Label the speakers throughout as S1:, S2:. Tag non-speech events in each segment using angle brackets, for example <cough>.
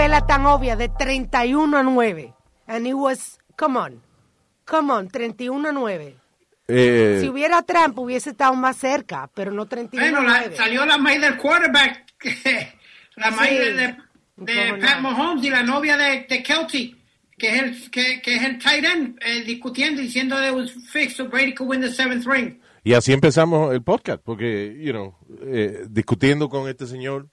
S1: pela tan obvia de 31 a 9. And it was, come on, come on, 31 a 9.
S2: Eh,
S1: Si hubiera Trump hubiese estado más cerca, pero no 31
S3: Bueno,
S1: a
S3: la-
S1: 9.
S3: salió la maíz del quarterback, <laughs> la maíz
S1: Sí.
S3: de, de- de
S1: ¿Cómo no?
S3: Pat Mahomes y la novia de, de Kelsey, que es el, que, que es el tight end, eh, discutiendo, diciendo that it was fixed so Brady could win the seventh ring.
S2: y así empezamos el podcast, porque, you know, eh, discutiendo con este señor,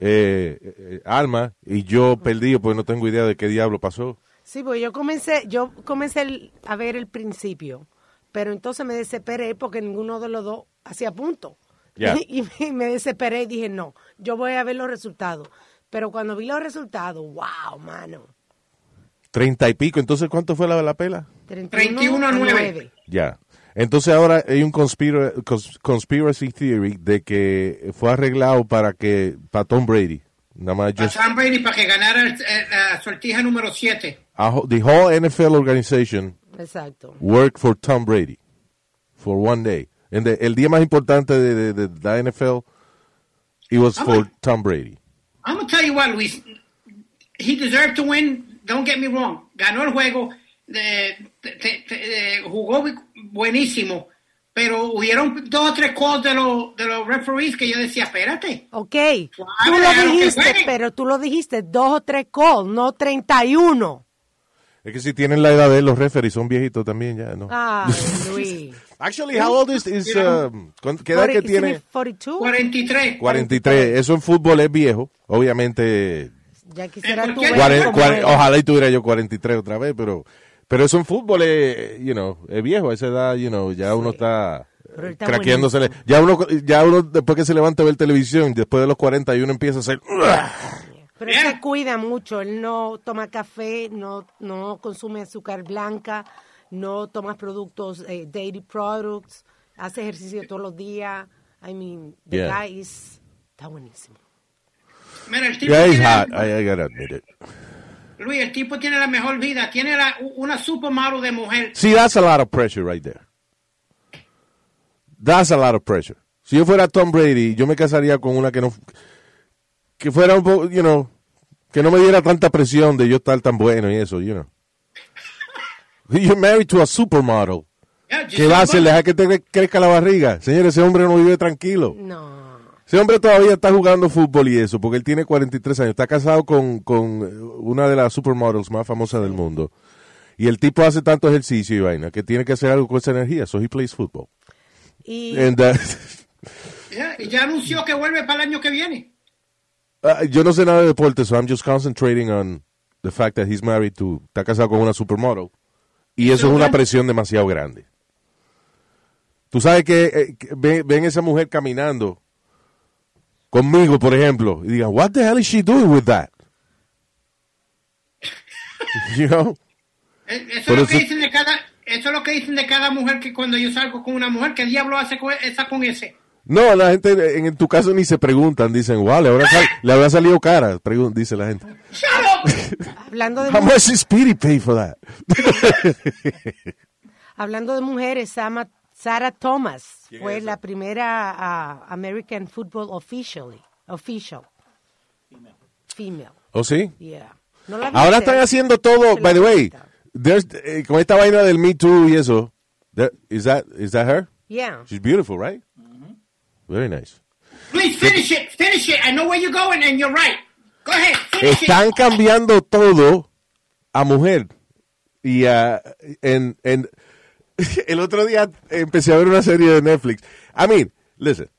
S2: eh, eh, Alma, y yo perdido, pues no tengo idea de qué diablo pasó.
S1: Sí, porque yo comencé, yo comencé el- a ver el principio, pero entonces me desesperé porque ninguno de los dos hacía punto. <laughs> Y, me- me desesperé y dije, no, yo voy a ver los resultados. Pero cuando vi los resultados, wow, mano.
S2: Treinta y pico, entonces, ¿cuánto fue la, la pela?
S3: 31 a 9.
S2: Ya. Entonces ahora hay un conspira- cons- conspiracy theory de que fue arreglado para que, para Tom Brady. Nada más
S3: A
S2: just,
S3: Tom Brady para que ganara el- la sortija número 7.
S2: a whole- the whole NFL organization
S1: Exacto.
S2: worked for Tom Brady for one day. And the- el día más importante de, de- de la NFL, it was for. Tom Brady.
S3: I'm gonna tell you what, Luis. He deserved to win. Don't get me wrong. Ganó el juego. Eh, te- te- te- eh, jugó buenísimo. Pero hubieron dos o tres calls de los, de los referees que yo decía, espérate.
S1: Ok, tú lo
S3: que
S1: dijiste, pero tú lo dijiste dos o tres calls, no 31.
S2: Es que si tienen la edad de él, los referees son viejitos también ya, ¿no?
S1: Ay, <laughs> Luis.
S2: Actually, how old is, is, ¿cuán- ¿qué edad que
S1: Forty-
S2: tiene?
S1: isn't it 42?
S3: 43.
S2: 43. Eso en fútbol es viejo. Obviamente,
S1: Ya quisiera
S3: ¿En
S1: tú
S2: ojalá y tuviera yo 43 otra vez, pero pero eso en fútbol es, you know, es viejo. A esa edad, you know, ya uno está craqueándosele. Ya uno, ya uno después que se levanta a ver televisión, después de los 41 empieza a hacer...
S1: Pero él se cuida mucho, él no toma café, no, no consume azúcar blanca, no toma productos, eh, dairy products, hace ejercicio todos los días. I mean, the
S2: Yeah.
S1: guy is, está buenísimo.
S3: Mira, el tipo
S2: Yeah, he's hot. I, I gotta admit it.
S3: Luis, el tipo tiene la mejor vida. Tiene la, una supermodel de mujer.
S2: See, that's a lot of pressure right there. That's a lot of pressure. Si yo fuera Tom Brady, yo me casaría con una que no, que fuera un poco, you know, que no me diera tanta presión de yo estar tan bueno y eso, you know. <laughs> You're married to a supermodel.
S3: Yeah,
S2: ¿Qué va a hacer? Deja que te cre- crezca la barriga. Señores, ese hombre no vive tranquilo.
S1: No.
S2: Ese hombre todavía está jugando fútbol y eso, porque él tiene 43 años. Está casado con, con eh, una de las supermodels más famosas del mundo. Y el tipo hace tanto ejercicio y vaina que tiene que hacer algo con esa energía. So he plays football.
S1: Y
S2: And, uh, <laughs>
S3: Yeah, y ya anunció que vuelve para el año que viene.
S2: uh, yo no sé nada de deporte, so I'm just concentrating on the fact that he's married to, está casado con una supermodel. Y eso es una presión demasiado grande. Tú sabes que, eh, que ven, ven esa mujer caminando conmigo, por ejemplo, y digan, what the hell is she doing with that? <laughs> you know?
S3: Eh, Eso es, lo que
S2: eso-
S3: dicen de cada, eso es lo que dicen de cada mujer que cuando yo salgo con una mujer, ¿qué diablo hace con esa con ese?
S2: No, la gente en, en tu caso ni se preguntan, dicen, wow, le habrá, sal- le habrá salido cara, pregun- dice la gente. <laughs>
S1: Hablando de,
S2: How
S1: mu-
S2: much is Speedy pay for that?
S1: hablando de mujeres, Sama- Sarah Thomas fue la primera ah, American Football officially, official. Female.
S2: ¿Oh, sí?
S1: Yeah. ¿No la
S2: Ahora están haciendo todo, by the way, eh, con esta vaina del Me Too y eso, there- is that, is that her?
S1: Yeah.
S2: She's beautiful, right? Very nice.
S3: Please finish it, finish it. I know where you're going and you're right. Go ahead, finish
S2: Están
S3: it.
S2: cambiando todo a mujer. Y en, en, <laughs> el otro día empecé a ver una serie de Netflix. I mean, listen,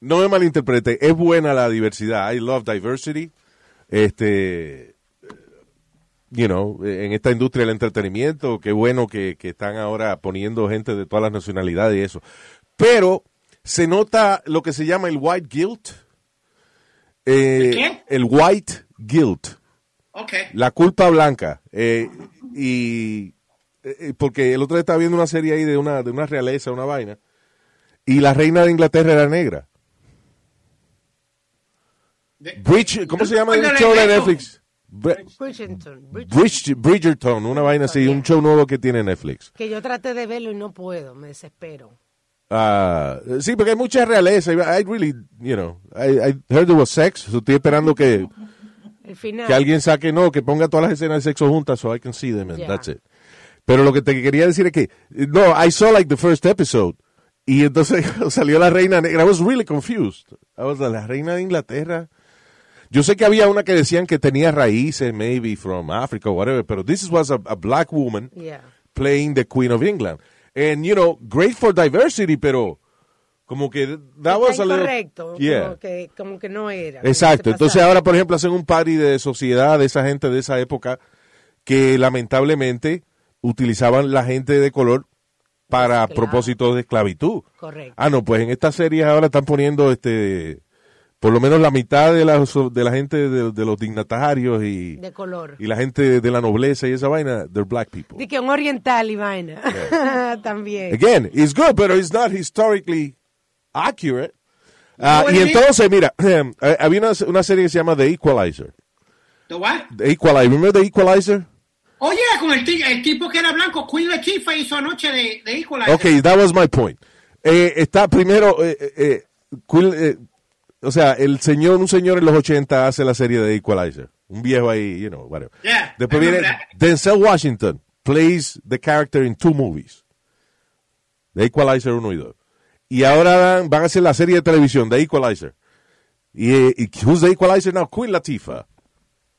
S2: no me malinterprete, es buena la diversidad. I love diversity. Este, you know, en esta industria del entretenimiento, qué bueno que, que están ahora poniendo gente de todas las nacionalidades y eso. Pero se nota lo que se llama el white guilt. Eh,
S3: qué?
S2: El white guilt
S3: Ok.
S2: la culpa blanca. eh, y eh, porque el otro día estaba viendo una serie ahí de una, de una realeza, una vaina, y la reina de Inglaterra era negra.
S3: De-
S2: Bridge, ¿Cómo se llama el show de. Netflix? Br-
S1: Bridgerton. Bridgerton.
S2: Bridge- Bridgerton, una vaina así, un show nuevo que tiene Netflix.
S1: Que yo traté de verlo y no puedo, me desespero.
S2: Ah, sí, porque hay mucha realeza. I really, you know, I, I heard there was sex. so estoy esperando que
S1: El final.
S2: que alguien saque, no, que ponga todas las escenas de sexo juntas so I can see them and
S1: Yeah.
S2: that's it. Pero lo que te quería decir es que, no, I saw like the first episode. Y entonces <laughs> salió la reina negra. I was really confused. I was like, la reina de Inglaterra. Yo sé que había una que decían que tenía raíces, maybe from Africa or whatever, pero this was a, a black woman
S1: Yeah.
S2: playing the Queen of England. And, you know, great for diversity, pero como que that was a little... Yeah.
S1: como, que, como que no era.
S2: Exacto. Entonces ahora, por ejemplo, hacen un party de sociedad de esa gente de esa época que lamentablemente utilizaban la gente de color para propósitos de esclavitud.
S1: Correcto.
S2: Ah, no, pues en estas series ahora están poniendo este por lo menos la mitad de la, de la gente de, de los dignatarios y,
S1: de color.
S2: y la gente de la nobleza y esa vaina, they're black people.
S1: De que un oriental y vaina. <laughs> También.
S2: Again, it's good, but it's not historically accurate.
S3: No,
S2: y
S3: es-
S2: entonces, mira, <clears throat> eh, había una, una serie que se llama The Equalizer.
S3: ¿The what?
S2: The Equalizer. Remember The Equalizer?
S3: Oye, con el, el tipo que era blanco, Queen Latifah hizo anoche de, de Equalizer.
S2: Okay, that was my point. Eh, está primero, eh, eh, eh, Quil- eh, o sea, el señor, un señor en los 80 hace la serie de Equalizer. Un viejo ahí, you know, whatever.
S3: Yeah,
S2: Después viene
S3: that.
S2: Denzel Washington, plays the character in two movies. The Equalizer 1 y 2. Y ahora van, van a hacer la serie de televisión, The Equalizer. Y, eh, y who's the Equalizer now? Queen Latifah.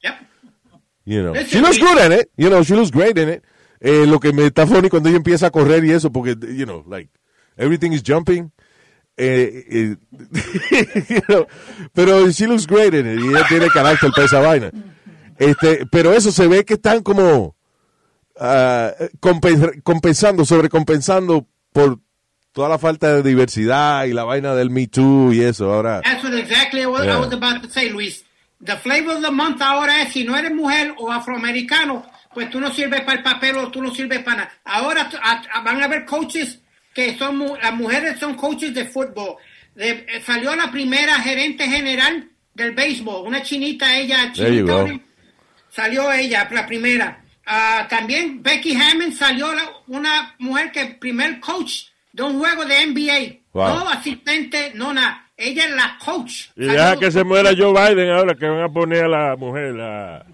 S3: Yep.
S2: You know, she looks good in it. You know, she looks great in it. Eh, lo que me está funny cuando ella empieza a correr y eso, porque, you know, like, everything is jumping. Eh, eh, <laughs> you know, pero she looks great in it. Y ella tiene carácter para esa vaina. Este, pero eso se ve que están como compen- compensando, sobrecompensando por toda la falta de diversidad y la vaina del Me Too y eso. Ahora,
S3: That's what exactly what
S2: Yeah.
S3: I was about to say, Luis. The flavor of the month ahora es si no eres mujer o afroamericano, pues tú no sirves para el papel o tú no sirves para nada. Ahora a- a- van a haber coaches que son, las mujeres son coaches de fútbol. De- eh, salió la primera gerente general del béisbol, una chinita, ella, chinita, salió ella, la primera. Ah, también Becky Hammond salió la- una mujer que primer coach de un juego de NBA.
S2: Wow.
S3: No asistente, no nada. Ella es la coach.
S4: Y deja que se muera Joe Biden ahora que van a poner a la mujer, a,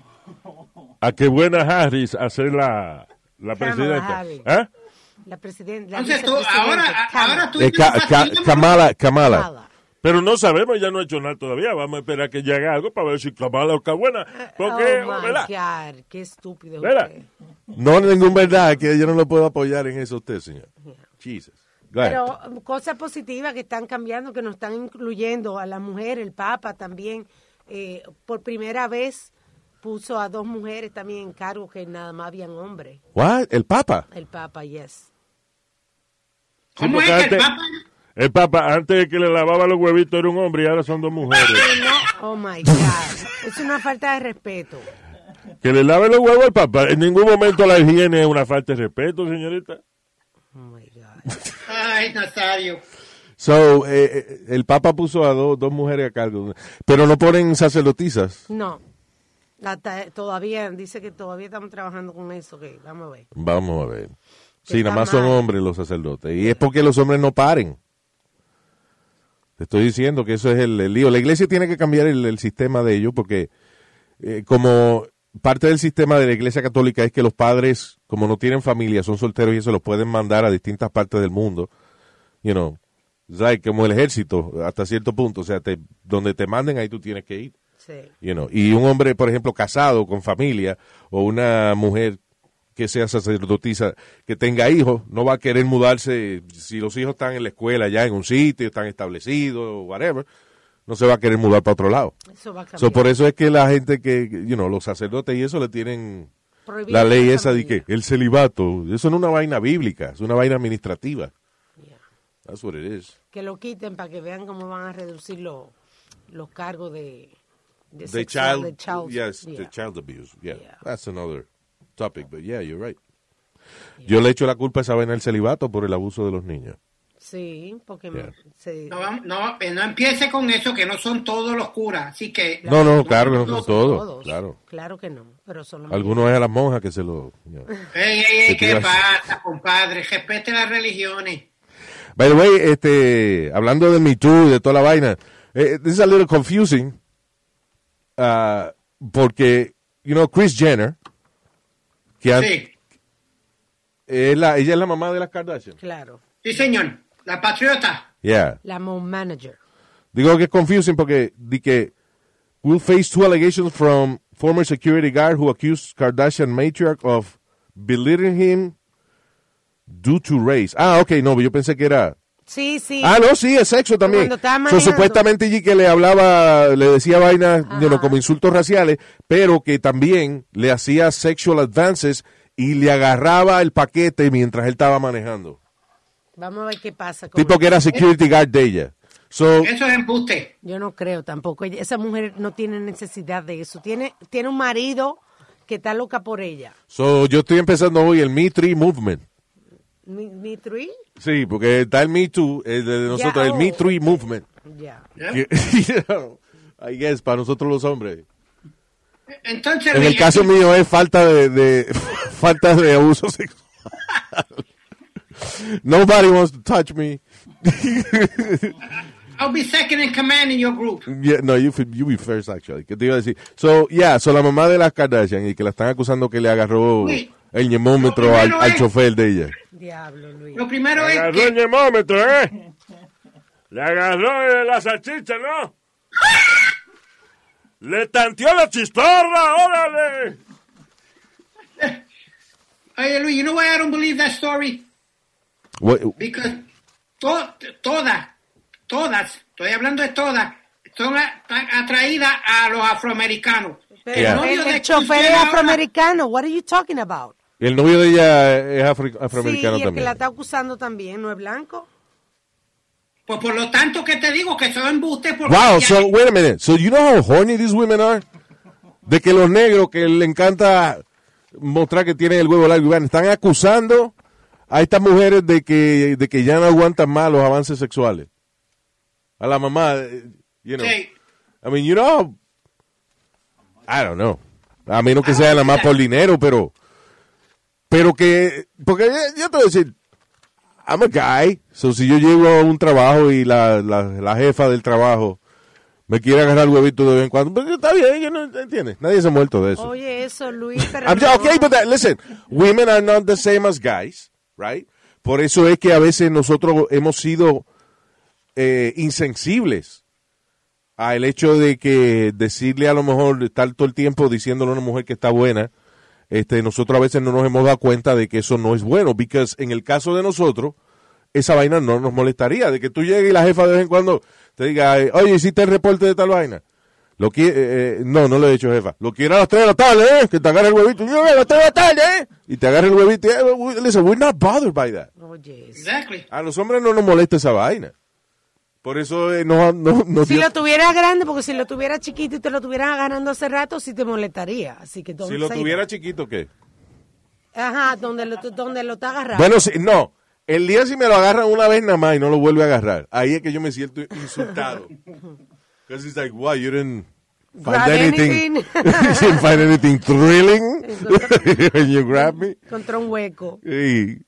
S4: a que buena Harris a ser la, la presidenta. ¿Eh?
S1: La presidenta.
S3: Entonces tú, ahora,
S1: Kamala.
S3: ahora tú
S2: eh, Ka-
S3: "Fascismo".
S2: Kamala, Kamala.
S1: Kamala.
S4: Pero no sabemos, ya no ha hecho nada todavía. Vamos a esperar que llegue algo para ver si Kamala está buena. Porque,
S1: oh
S4: ¿verdad?
S1: God, qué estúpido. es
S4: ¿Verdad?
S1: usted.
S2: No, ningún verdad, que yo no lo puedo apoyar en eso usted, señor. Jesus.
S1: Pero cosas positivas que están cambiando, que nos están incluyendo a la mujer, el Papa también, eh, por primera vez puso a dos mujeres también en cargo que nada más habían hombres.
S2: What? El Papa.
S1: El Papa, yes.
S3: ¿Cómo es que el
S4: antes-
S3: Papa?
S4: El Papa, antes de que le lavaba los huevitos, era un hombre y ahora son dos mujeres.
S1: Oh my God. Es una falta de respeto.
S4: que le lave los huevos al Papa. En ningún momento la higiene es una falta de respeto, señorita.
S3: Ay, Nazario.
S2: So, eh, eh, el Papa puso a do- dos mujeres a cargo, pero no ponen sacerdotisas.
S1: No. Todavía, dice que todavía estamos trabajando con eso, que vamos a ver.
S2: Vamos a ver. Sí, nada más son hombres los sacerdotes. Y es porque los hombres no paren. Te estoy diciendo que eso es el, el lío. La iglesia tiene que cambiar el, el sistema de ellos porque eh, como parte del sistema de la iglesia católica es que los padres, como no tienen familia, son solteros y eso los pueden mandar a distintas partes del mundo. You know, like como el ejército hasta cierto punto. O sea, te, donde te manden ahí tú tienes que ir.
S1: Sí.
S2: You know, y un hombre, por ejemplo, casado con familia o una mujer que sea sacerdotisa, que tenga hijos, no va a querer mudarse si los hijos están en la escuela ya en un sitio, están establecidos, whatever, no se va a querer mudar para otro lado.
S1: Eso va a cambiar.
S2: So, por eso es que la gente que, you know, los sacerdotes y eso le tienen
S1: Prohibido
S2: la ley esa de que el celibato, eso no es una vaina bíblica, es una vaina administrativa.
S1: Yeah.
S2: That's what it is.
S1: Que lo quiten para que vean cómo van a reducir los los cargos de, de
S2: The
S1: sexual-
S2: child,
S1: de child-
S2: yes,
S1: yeah.
S2: the child abuse. Yeah,
S1: Yeah.
S2: that's another topic, but yeah, you're right. Yo le echo la culpa a esa vaina del celibato por el abuso de los niños.
S1: Sí, porque
S2: Yeah.
S1: se-
S3: No, eh, no empiece con eso, que no son todos los curas. Así que.
S2: No, no, claro que no son
S3: todos.
S2: todos, claro.
S1: Claro que no, pero son los
S2: Algunos es a las monjas que se lo... know.
S3: Ey, ey, ey,
S2: ¿Qué
S3: ¿qué
S2: te ibas
S3: pasa, compadre? Respete las religiones.
S2: By the way, este, hablando de Me Too y de toda la vaina, eh, this is a little confusing. Ah, porque, you know, Chris Jenner, que
S3: Sí,
S2: es la, ella es la mamá de las Kardashian.
S1: Claro.
S3: sí, señor. La patriota.
S2: Yeah.
S1: La mom manager.
S2: Digo que es confusing porque di que will face two allegations from former security guard who accused Kardashian matriarch of belittling him due to race. Ah, ok, no, yo pensé que era...
S1: Sí, sí.
S2: Ah, no, sí, es sexo también. So,
S1: manejando.
S2: supuestamente allí que le hablaba, le decía vainas you know, como insultos raciales, pero que también le hacía sexual advances y le agarraba el paquete mientras él estaba manejando.
S1: Vamos a ver qué pasa. con
S2: Tipo que era security guard de ella. So,
S3: Eso es embuste.
S1: Yo no creo tampoco. Ella- esa mujer no tiene necesidad de eso. Tiene, tiene un marido que está loca por ella.
S2: so, yo estoy empezando hoy el Me Three Movement.
S1: ¿Mi, mi three?
S2: Sí, porque está el Me Too, el de nosotros, el
S1: oh.
S2: Me Three Movement.
S1: Ya. <laughs>
S2: you know, I guess, para nosotros los hombres.
S3: Entonces,
S2: En el caso mío es falta de, de <laughs> falta de abuso sexual. Nobody wants to touch me. <laughs>
S3: I'll be second in command in your group.
S2: Yeah, no, you, you be first actually. ¿Qué te iba a decir? So, yeah, so la mamá de las Kardashian y que la están acusando que le agarró
S3: Uy.
S2: el ñemómetro al, al
S3: es-
S2: chofer de ella.
S1: Diablo, Luis.
S3: Lo primero es
S4: Agarró el
S3: que
S4: nemómetro, ¿eh? Le agarró eh, la salchicha, ¿no? <laughs> Le tanteó la chistorra, órale.
S3: Oye, Luis, you know why I don't believe that story?
S2: What-
S3: Because to- todas, todas, estoy hablando de todas, son atraídas a los afroamericanos.
S1: Pero
S2: Yeah.
S1: el,
S3: novio
S1: el
S3: de
S1: chofer es afroamericano. What are you talking about?
S2: el novio de ella es afro-
S1: Sí,
S2: afroamericano
S1: y el que
S2: también.
S1: la está acusando también, ¿no es blanco?
S3: Pues por lo tanto que te digo que son embustes porque
S2: Wow, so wait a minute. So you know how horny these women are? De que los negros que le encanta mostrar que tienen el huevo largo y van, están acusando a estas mujeres de que, de que ya no aguantan más los avances sexuales. A la mamá, eh, you know.
S3: Sí.
S2: I mean, you know, I don't know. A menos que sea nada más por dinero, pero, pero que, porque yo, yo te voy a decir, I'm a guy, so si yo llego a un trabajo y la, la, la jefa del trabajo me quiere agarrar el huevito de vez en cuando, pues está bien, yo no entiendes. Nadie se ha muerto de eso.
S1: Oye, eso, Luis, pero
S2: I'm
S1: no.
S2: just- okay, but that- listen, women are not the same as guys, right? Por eso es que a veces nosotros hemos sido eh, insensibles al hecho de que decirle a lo mejor estar todo el tiempo diciéndole a una mujer que está buena, este, nosotros a veces no nos hemos dado cuenta de que eso no es bueno, porque en el caso de nosotros, esa vaina no nos molestaría, de que tú llegues y la jefa de vez en cuando te diga, oye, hiciste el reporte de tal vaina. Lo que, eh, eh, no, no lo he hecho, jefa. Lo quiero a las 3 de la tarde, ¿eh? Que te agarre el huevito. Yo, a las 3 de la tarde, ¿eh? Y te agarre el huevito. eh, we- Listen, we're not bothered by that.
S1: Oye, eso.
S3: Exactly.
S2: A los hombres no nos molesta esa vaina. Por eso eh, no, no, no
S1: Si lo tuviera grande, porque si lo tuviera chiquito y te lo tuvieran agarrando hace rato, sí te molestaría. Así que
S2: si lo tuviera chiquito, ¿qué?
S1: Ajá, donde lo, donde lo está agarrando.
S2: Bueno, sí, no. El día si me lo agarran una vez nada más y no lo vuelve a agarrar, ahí es que yo me siento insultado. <laughs> Because it's like, why, you didn't find
S1: Grab
S2: anything,
S1: anything. <laughs>
S2: you didn't find anything thrilling when <laughs> you grab me.
S1: Contra un hueco.
S2: Y,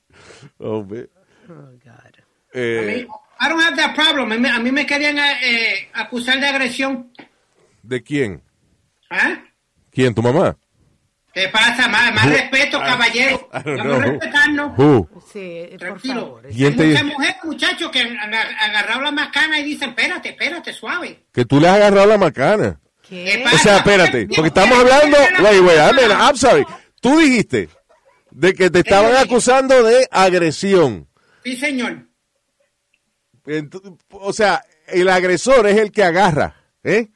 S2: oh, man.
S1: Oh, God.
S2: Eh,
S3: I don't have that problem. A mí, a mí me querían eh, acusar de agresión.
S2: ¿De quién?
S3: ¿Ah?
S2: ¿Quién? ¿Tu mamá?
S3: ¿Qué pasa? Más, más respeto, caballero.
S2: I don't
S3: Vamos a respetarnos.
S2: Who?
S1: Sí, eh, por
S3: Tranquilo.
S1: favor.
S2: ¿Quién
S3: Hay
S2: te-
S3: muchas mujeres, muchachos, que han aga- agarrado la macana y dicen, espérate, espérate, suave.
S2: Que tú le has agarrado la macana.
S1: ¿Qué?
S3: ¿Qué
S2: O sea, espérate, porque estamos hablando, wait, wait, I mean, I'm sorry. Tú dijiste de que te estaban acusando de agresión.
S3: Sí, señor.
S2: O sea, el agresor es el que agarra, ¿eh?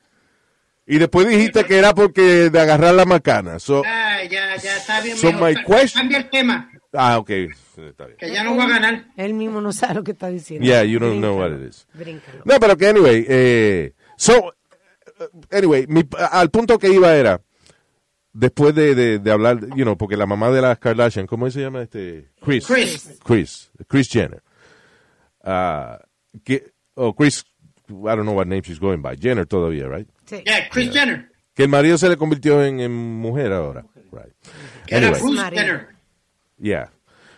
S2: Y después dijiste que era porque de agarrar la macana. So,
S3: ya, ya está bien.
S2: So
S3: mejor.
S2: my question-
S3: Cambia el tema,
S2: ah, ok. Está bien.
S3: que ya no voy a ganar.
S1: Él mismo no sabe lo que está diciendo.
S2: Yeah, you don't know what it is.
S1: Bríncalo.
S2: No, pero que anyway, eh, so, eh, anyway, mi- al punto que iba era, después de, de, de hablar, you know, porque la mamá de las Kardashian, ¿cómo se llama este? Chris.
S3: Chris.
S2: Chris, Chris Jenner. Ah, que, oh, Chris, I don't know what name she's going by. Jenner todavía, right?
S1: Sí.
S3: Yeah, Chris Jenner.
S2: Que el marido se le convirtió en, en mujer ahora. Right.
S3: Era
S2: Anyway.
S3: Bruce. Jenner.
S2: Yeah.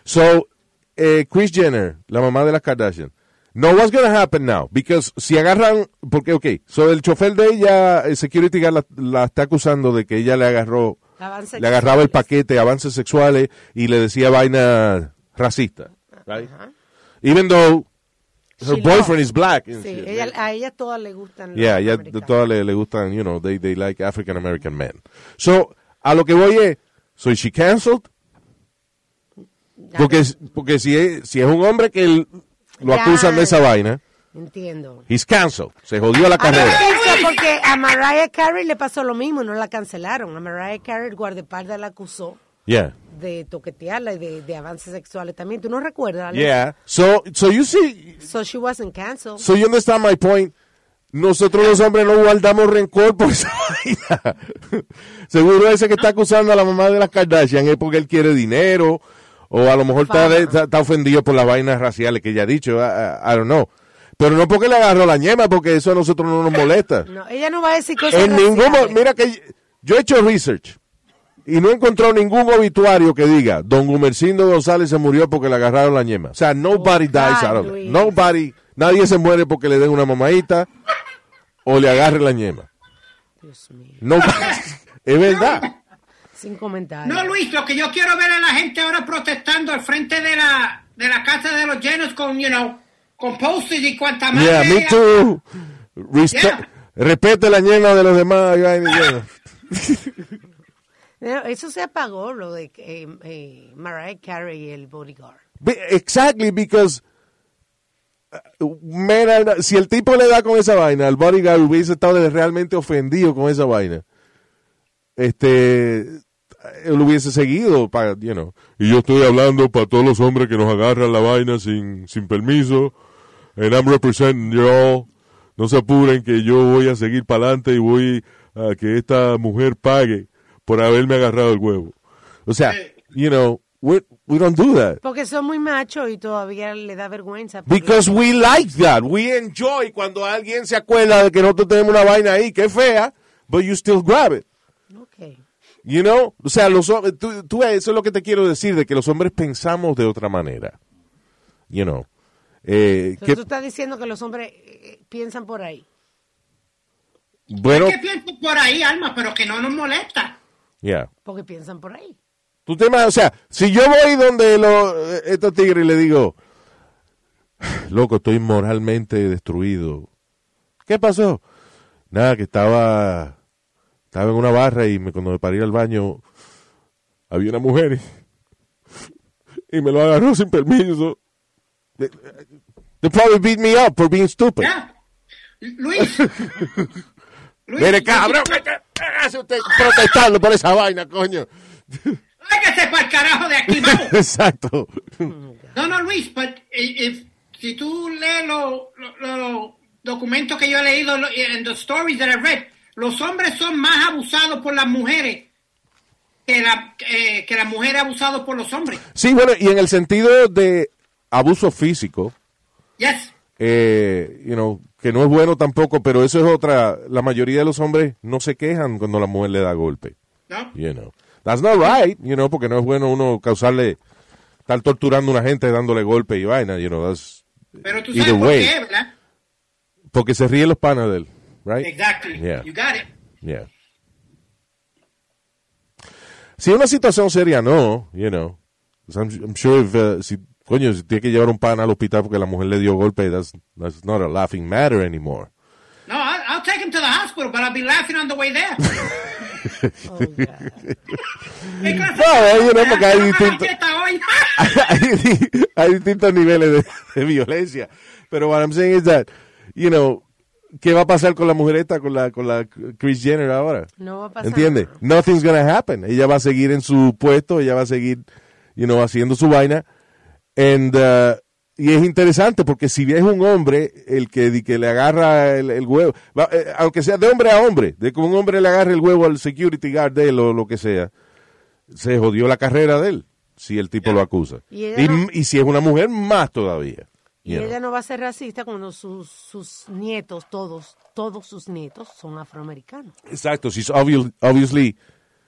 S2: So, eh, Chris Jenner, la mamá de las Kardashian, No, what's going to happen now? Because si agarran, porque, ok, so el chofer de ella, el security guard la, la está acusando de que ella le agarró, le agarraba el paquete, avances sexuales, y le decía vaina racista, right? Even though her
S1: She
S2: boyfriend
S1: loves.
S2: is black.
S1: Sí,
S2: shit,
S1: ella,
S2: right?
S1: a ella todas le gustan.
S2: Yeah, ya
S1: americanos.
S2: todas le, le gustan, you know, they, they like African American men. So, a lo que voy es, so is she canceled? Porque, porque si es, si es un hombre que él- lo acusan de esa vaina,
S1: Entiendo.
S2: he's canceled. Se jodió la
S1: A
S2: carrera.
S1: pienso porque a Mariah Carey le pasó lo mismo no la cancelaron. A Mariah Carey el guardaespaldas la acusó
S2: Yeah.
S1: de toquetearla y de, de avances sexuales también. ¿Tú no recuerdas? Alex?
S2: Yeah. So, so you see,
S1: So she wasn't canceled.
S2: so you understand my point. Nosotros los hombres no guardamos rencor por esa <laughs> vaina. Seguro ese que está acusando a la mamá de las Kardashian es porque él quiere dinero o a lo mejor está, está, está ofendido por las vainas raciales que ella ha dicho. I, I- I don't know. Pero no porque le agarró la ñema, porque eso a nosotros no nos molesta. <laughs>
S1: No, ella no va a decir cosas
S2: En ningún mira que yo he hecho research y no he encontrado ningún obituario que diga Don Gumercindo González se murió porque le agarraron la ñema. O sea, nobody
S1: Oh,
S2: dies
S1: God,
S2: out of it. Nobody, nadie se muere porque le den una mamadita o le agarre la ñema.
S1: Dios mío.
S2: No, es verdad.
S1: Sin comentarios.
S3: No, Luis, lo que yo quiero ver a la gente ahora protestando al frente de la, de la casa de los llenos con, you know, con posters y cuanta más.
S2: Yeah, me too. Respe-
S3: Yeah.
S2: Respete la ñema de los demás.
S1: No, Eso se apagó, lo de eh, eh, Mariah Carey y el bodyguard.
S2: Exactly, because si el tipo le da con esa vaina, el bodyguard hubiese estado realmente ofendido con esa vaina. Este, él hubiese seguido, para, you know. Y yo estoy hablando para todos los hombres que nos agarran la vaina sin, sin permiso. And I'm representing you all. No se apuren que yo voy a seguir para adelante y voy a que esta mujer pague por haberme agarrado el huevo. O sea, you know, we, we don't do that.
S1: Porque son muy machos y todavía le da vergüenza. por-
S2: Because we like that. We enjoy cuando alguien se acuerda de que nosotros tenemos una vaina ahí que es fea, but you still grab it.
S1: Ok.
S2: You know? O sea, los, hom- tú, tú- eso es lo que te quiero decir, de que los hombres pensamos de otra manera. You know? Eh,
S1: Entonces
S2: que,
S1: tú estás diciendo que los hombres eh, piensan por ahí.
S2: bueno,
S3: que pienso por ahí, Alma, pero que no nos molesta.
S2: yeah.
S1: Porque piensan por ahí.
S2: Tú te o sea, si yo voy donde los, eh, estos tigres y le digo, loco, estoy moralmente destruido. ¿Qué pasó? Nada, que estaba, estaba en una barra y me, cuando me paré al baño, había una mujer y, y me lo agarró sin permiso. They, they probably beat me up for being stupid.
S3: Luis. <laughs> Luis,
S2: Mire, cabrón, ¿qué, qué- qué hace usted protestando por esa vaina, coño?
S3: Hágase para el carajo de aquí, vamos. <laughs>
S2: Exacto.
S3: No, no, Luis, but if, si tú lees los lo, lo documentos que yo he leído en the stories that I read, los hombres son más abusados por las mujeres que la eh, que las mujeres abusadas por los hombres.
S2: Sí, bueno, y en el sentido de abuso físico,
S3: Yes.
S2: eh, you know, que no es bueno tampoco, pero eso es otra. La mayoría de los hombres no se quejan cuando la mujer le da golpe.
S3: ¿No?
S2: You know, that's not right, you know, porque no es bueno uno causarle, estar torturando a una gente dándole golpe y vaina, you know, that's
S3: Pero tú
S2: Either
S3: sabes por
S2: way.
S3: qué, ¿verdad?
S2: porque se ríen los panas de él, right?
S3: Exactly.
S2: Yeah.
S3: You got it.
S2: Yeah. Si es una situación seria, no, you know. I'm, I'm sure if, uh, si, coño, si tiene que llevar un pan al hospital porque la mujer le dio golpe, that's, that's not a laughing matter anymore.
S3: No, I'll, I'll take him to the hospital, but I'll be laughing on the way there. <laughs>
S1: Oh, God.
S3: ¿Qué clase
S2: No,
S3: de-
S2: know, porque hay
S3: ¿Te vas a la
S2: distintos-
S3: fiesta hoy? <laughs>
S2: hay, hay distintos niveles de, de violencia. Pero what I'm saying is that, you know, ¿qué va a pasar con la mujer esta, con la, con la Chris Jenner ahora?
S1: No va a pasar
S2: ¿Entiendes? Nothing's gonna happen. Ella va a seguir en su puesto, ella va a seguir, you know, haciendo su vaina. And, uh, y es interesante porque si es un hombre el que, que le agarra el, el huevo, eh, aunque sea de hombre a hombre, de que un hombre le agarre el huevo al security guard de él o lo que sea, se jodió la carrera de él si el tipo lo acusa.
S1: Y ella
S2: Y,
S1: no-
S2: y si es una mujer, más todavía.
S1: Y
S2: you know.
S1: ella no va a ser racista cuando sus, sus nietos, todos, todos sus nietos son afroamericanos.
S2: Exacto, she's obvi- obviously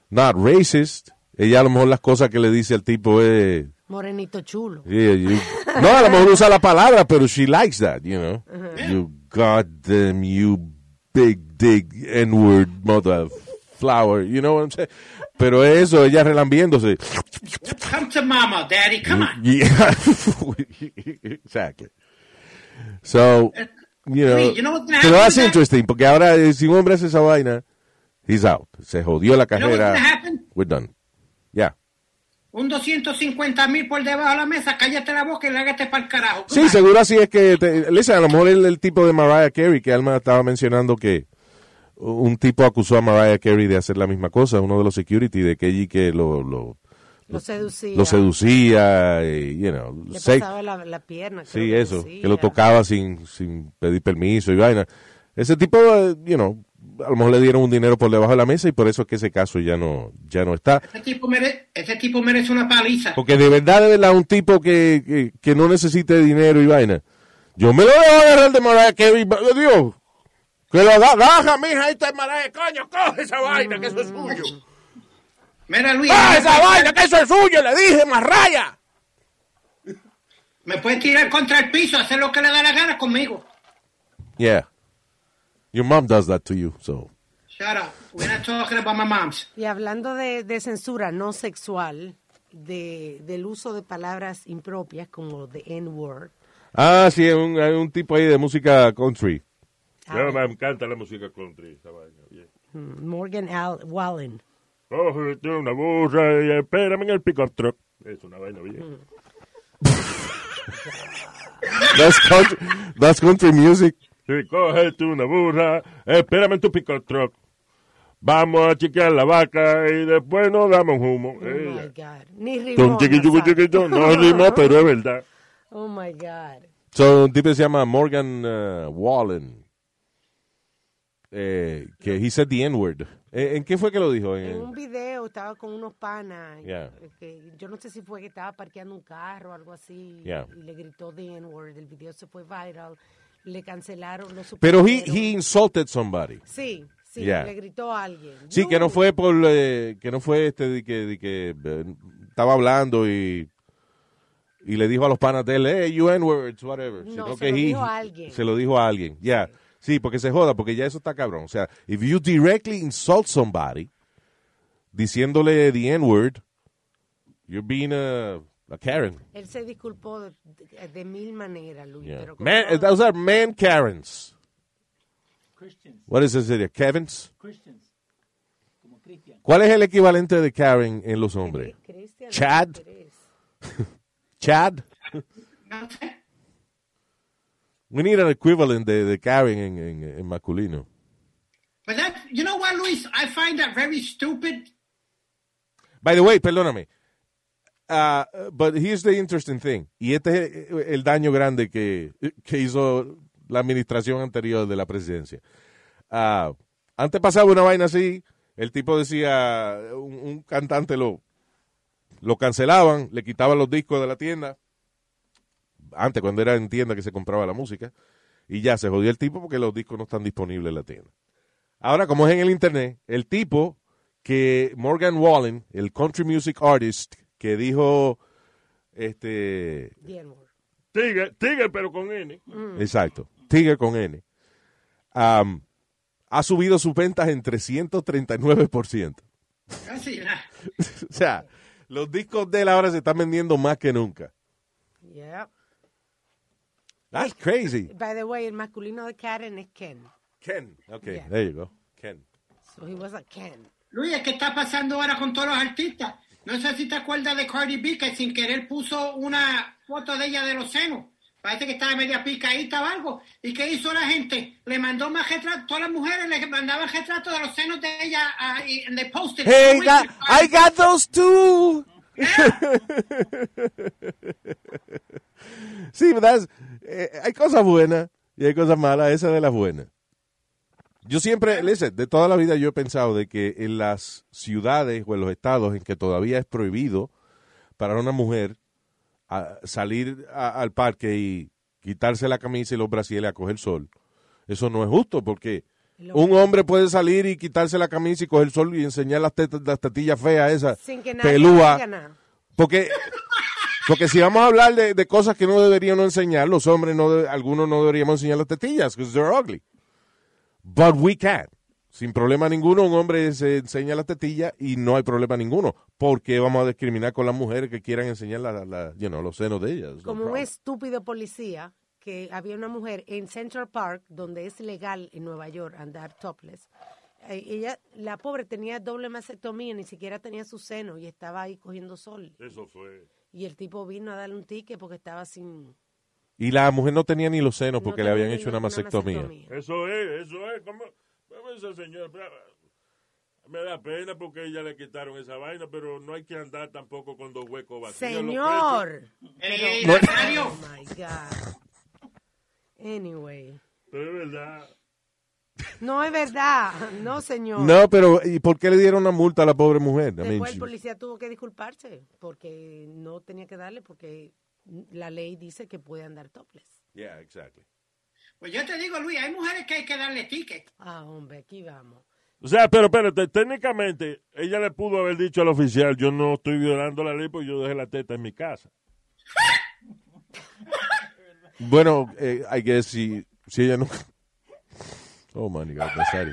S2: not racist. Ella a lo mejor las cosas que le dice al tipo es
S1: Morenito chulo.
S2: Yeah, you- no, a lo mejor usa la palabra, pero she likes that, you know. You goddamn, you big dick N-word mother flower, you know what I'm saying? Pero eso, ella relambiéndose.
S3: Come to mama, daddy, come on.
S2: Yeah. <laughs> exactly. So, you know,
S3: Wait, you know
S2: pero that's interesting, porque ahora eh, si un hombre hace esa vaina, he's out. Se jodió la
S3: You know
S2: carrera.
S3: gonna happen?
S2: We're done. Yeah.
S3: Un 250 mil por debajo de la mesa, cállate la boca y lágate para el carajo.
S2: Sí, seguro así es que, te, listen, a lo mejor el, el tipo de Mariah Carey, que Alma estaba mencionando que un tipo acusó a Mariah Carey de hacer la misma cosa, uno de los security, de que allí que lo, lo,
S1: Lo seducía.
S2: lo seducía, y, you know,
S1: Le
S2: sex-
S1: pasaba la, la pierna.
S2: sí,
S1: que
S2: eso, que lo tocaba sin, sin pedir permiso y vaina. Ese tipo, eh, you know, a lo mejor le dieron un dinero por debajo de la mesa y por eso es que ese caso ya no, ya no está.
S3: Ese tipo, mere- ese tipo merece una paliza.
S2: Porque de verdad, de verdad, un tipo que, que, que no necesite dinero y vaina. Yo me lo voy a agarrar de Mariah Carey, Dios. Que lo da, baja, mija, ahí está Mariah, coño, coge esa vaina, que eso es suyo.
S3: Mira, Luis,
S2: ¡Ah, esa vaina, que eso es suyo! Le dije, Marraya.
S3: me puedes tirar contra el piso, hacer lo que le da la gana conmigo.
S2: Yeah. Your mom does that to you, so.
S3: Shut up. We're not talking about my moms.
S1: Y hablando de, de censura no sexual, de, del uso de palabras impropias como the N-word.
S2: Ah, sí, hay un, hay un tipo ahí de música country.
S4: Ya me encanta la música country, esa vaina. bien.
S1: Mm, Morgan Al Wallen.
S4: Cógete una burra y espérame en el pick-up truck. Es una vaina bien. <laughs>
S2: That's country, that's country music.
S4: Sí, cógete una burra, espérame en tu pick-up truck. Vamos a chequear la vaca y después nos damos humo.
S1: Oh
S4: Ella.
S1: my God. Ni rimó.
S4: Chiquichu, <laughs> no rimó, pero es verdad.
S1: Oh my God.
S2: So, un tipo se llama Morgan uh, Wallen. Eh, que he said the N-word. Eh, ¿En qué fue que lo dijo? En-
S1: En un video estaba con unos panas.
S2: Yeah.
S1: eh, que yo no sé si fue que estaba parqueando un carro o algo así.
S2: Yeah.
S1: Y le gritó the N-word. El video se fue viral. Le cancelaron los
S2: Pero he, he insulted somebody.
S1: Sí, sí,
S2: Yeah.
S1: le gritó a alguien.
S2: Sí, que no fue por eh, que no fue este de que, de que eh, estaba hablando y y le dijo a los panas de él, hey, you N-words, whatever.
S1: No,
S2: Sino
S1: se
S2: que
S1: lo
S2: he-
S1: dijo a alguien.
S2: Se lo dijo a alguien, ya. Sí, porque se joda, porque ya eso está cabrón. O sea, if you directly insult somebody diciéndole the N-word, you're being a, a Karen.
S1: Él se disculpó de, de- de mil maneras, Luis.
S2: Yeah.
S1: Pero
S2: Man,
S1: no-
S2: those are man Karens.
S5: Christians,
S2: What is this? Kevins?
S5: Christians, como Cristian.
S2: ¿Cuál es el equivalente de Karen en los hombres?
S1: Cristian,
S2: Chad. <laughs> Chad? We need an equivalent de, de Karen en, en, en masculino.
S3: But that, you know what, Luis? I find that very stupid.
S2: By the way, perdóname. Uh, but here's the interesting thing. Y este es el daño grande que, que hizo la administración anterior de la presidencia. Ah, antes pasaba una vaina así, el tipo decía, un, un cantante lo, lo cancelaban, le quitaban los discos de la tienda, antes cuando era en tienda que se compraba la música, y ya se jodió el tipo porque los discos no están disponibles en la tienda. Ahora, como es en el internet, el tipo que Morgan Wallen, el country music artist, que dijo, este.
S4: Tigre, tigre, pero con N.
S2: exacto, Tiger con N, am, ha subido sus ventas en 339%.
S3: Casi nada. <laughs>
S2: o sea, los discos de él ahora se están vendiendo más que nunca.
S1: Yeah.
S2: That's crazy.
S1: By the way, el masculino de Karen es Ken.
S2: Ken. Okay,
S1: Yeah.
S2: there you go. Ken.
S1: So he was a Ken.
S3: Luis, ¿qué está pasando ahora con todos los artistas? No sé si te acuerdas de Cardi B, que sin querer puso una foto de ella de los senos. Parece que estaba media picadita o algo. ¿Y qué hizo la gente? Le mandó más retratos. Todas las mujeres le mandaban retratos de los senos de ella ah, y they posted.
S2: Hey, got, I got those too. <laughs> sí, ¿verdad? Eh, hay cosas buenas y hay cosas malas. Esa de las buenas. Yo siempre, listen, de toda la vida yo he pensado de que en las ciudades o en los estados en que todavía es prohibido para una mujer a- salir a- al parque y quitarse la camisa y los brasiles a coger sol, eso no es justo porque un hombre puede salir y quitarse la camisa y coger sol y enseñar las, tetas, las tetillas feas esas,
S1: Sin que nadie
S2: pelúa,
S1: diga nada.
S2: porque Porque si vamos a hablar de, de cosas que no deberíamos enseñar, los hombres, no de- algunos no deberíamos enseñar las tetillas, because they're ugly. But we can. Sin problema ninguno, un hombre se enseña las tetillas y no hay problema ninguno. ¿Por qué vamos a discriminar con las mujeres que quieran enseñar la, la- you know, los senos de ellas? No
S1: Como un
S2: problem.
S1: estúpido policía que había una mujer en Central Park, donde es legal en Nueva York andar topless. Eh, ella, la pobre tenía doble mastectomía, ni siquiera tenía su seno y estaba ahí cogiendo sol.
S4: Eso fue.
S1: Y el tipo vino a darle un ticket porque estaba sin...
S2: Y la mujer no tenía ni los senos
S1: no
S2: porque le habían hecho una mastectomía.
S4: Eso es, eso es. ¿Cómo? ¿Cómo esa señora? Me da pena porque ella le quitaron esa vaina, pero no hay que andar tampoco con dos huecos vacíos.
S1: Señor.
S3: Nazario,
S1: Oh my God. Anyway.
S4: Pero es verdad.
S1: No es verdad. No, señor.
S2: No, pero ¿y por qué le dieron una multa a la pobre mujer? I mean,
S1: Después el policía tuvo que disculparse porque no tenía que darle porque la ley dice que puede andar topless.
S2: Yeah, exactly.
S3: pues yo te digo, Luis, hay mujeres que hay que darle ticket.
S1: Ah, hombre, aquí vamos.
S4: O sea, pero espérate, técnicamente ella le pudo haber dicho al oficial, yo no estoy violando la ley porque yo dejé la teta en mi casa. <laughs>
S2: Bueno, eh, I guess si, si ella no... <laughs> Oh, my God.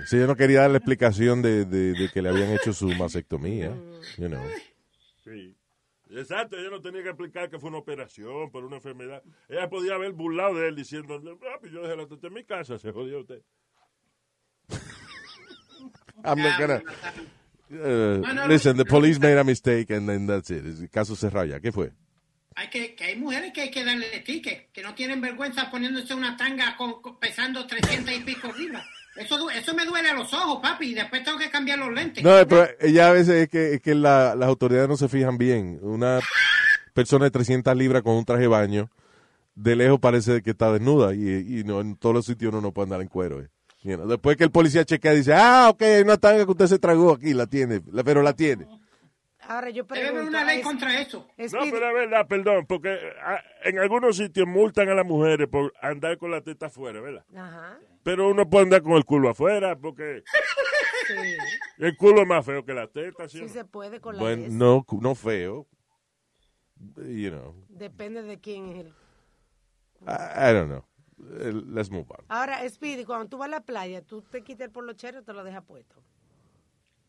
S2: Si ella no quería dar la explicación de, de, de que le habían hecho su mastectomía, you know.
S4: Sí. Exacto, ella no tenía que explicar que fue una operación por una enfermedad. Ella podía haber burlado de él diciendo, ah, pues yo dejé la teta en mi casa, se jodió usted.
S2: I'm not gonna... <laughs> Uh,
S3: No, no,
S2: listen, the police made a mistake and then that's it. El caso cerrado ya. ¿Qué fue?
S3: Hay que, que hay mujeres que hay que darle ticket, que no tienen vergüenza poniéndose una tanga con, con- pesando 300 y pico libras. Eso, eso me duele a los ojos, papi, y después tengo que cambiar los lentes.
S2: No, pero ella a veces es que, es que la- las autoridades no se fijan bien. Una <laughs> persona de 300 libras con un traje de baño, de lejos parece que está desnuda y, y no, en todos los sitios uno no puede andar en cuero. eh. You know, Después que el policía chequea, dice, ah, ok, hay una tanga que usted se tragó aquí, la tiene, la- pero la tiene.
S1: Ahora yo
S3: Debe haber
S1: pregunto,
S3: una ley
S1: ¿es-
S3: contra eso.
S1: es
S4: No, pero es verdad, perdón, porque ah, en algunos sitios multan a las mujeres por andar con la teta afuera, ¿verdad?
S1: Ajá,
S4: Pero uno puede andar con el culo afuera porque
S1: sí, <laughs>
S4: el culo es más feo que la teta, ¿sí?
S1: sí
S4: no?
S1: se puede con la
S2: Bueno, no, no feo. You know,
S1: Depende de quién es el...
S2: I, I don't know. Eh, Let's move on.
S1: Ahora, Speedy, cuando tú vas a la playa, ¿tú te quitas el polochero o te lo dejas puesto?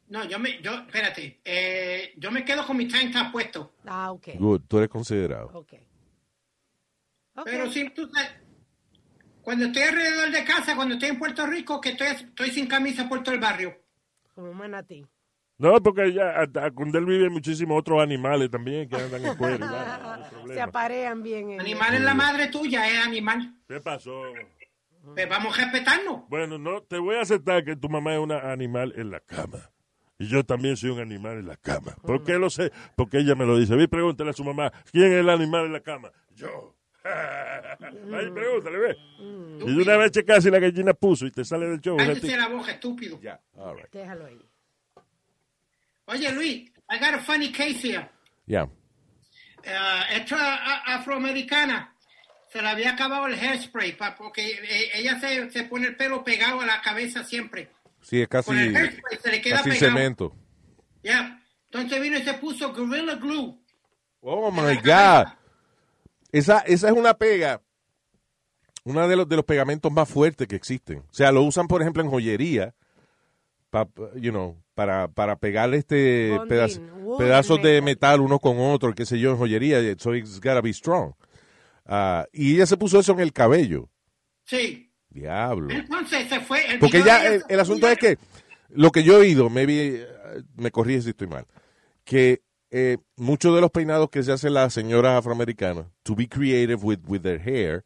S3: No, yo me, yo, espérate, eh, yo me quedo con mi tank top puesto.
S1: Ah, ok.
S2: Good, tú eres considerado.
S1: Ok. Ok.
S3: Pero si tú cuando estoy alrededor de casa, cuando estoy en Puerto Rico, que estoy, estoy sin camisa por todo el barrio.
S1: Como manatí.
S4: No, porque ya hasta con él viven muchísimos otros animales también que andan en cuero. no hay <laughs>
S1: Se aparean bien. en-
S3: Animal es la madre tuya, es animal.
S4: ¿Qué pasó?
S3: Pues vamos a respetarnos.
S4: Bueno, no, te voy a aceptar que tu mamá es un animal en la cama. Y yo también soy un animal en la cama. ¿Por qué lo sé? Porque ella me lo dice. Ve, pregúntale a su mamá, ¿quién es el animal en la cama? Yo. <laughs> Ahí pregúntale, ve. Y de una vez checar si la gallina puso y te sale del show. ratito.
S3: la boca, estúpido.
S2: Yeah, all right.
S1: Déjalo ahí.
S3: Oye, Luis, I got a funny case here.
S2: Yeah.
S3: Uh, esta afroamericana se le había acabado el hairspray pa- porque eh, ella se, se pone el pelo pegado a la cabeza siempre.
S2: Sí, es casi,
S3: se le queda
S2: casi cemento.
S3: Ya. Entonces vino y se puso Gorilla Glue.
S2: Oh my God. Esa, esa es una pega, uno de los, de los pegamentos más fuertes que existen. O sea, lo usan, por ejemplo, en joyería, pa- you know, para, para pegar este
S1: Bonding,
S2: pedazo-
S1: wood
S2: pedazos de
S1: metal.
S2: metal uno con otro, qué sé yo, en joyería. So it's gotta be strong. Ah, y ella se puso eso en el cabello.
S3: Sí.
S2: Diablo.
S3: Entonces se fue. El
S2: Porque ya el, asunto es que lo que yo he oído, maybe, eh, me corrige si estoy mal, que eh, muchos de los peinados que se hacen las señoras afroamericanas, to be creative with, with their hair,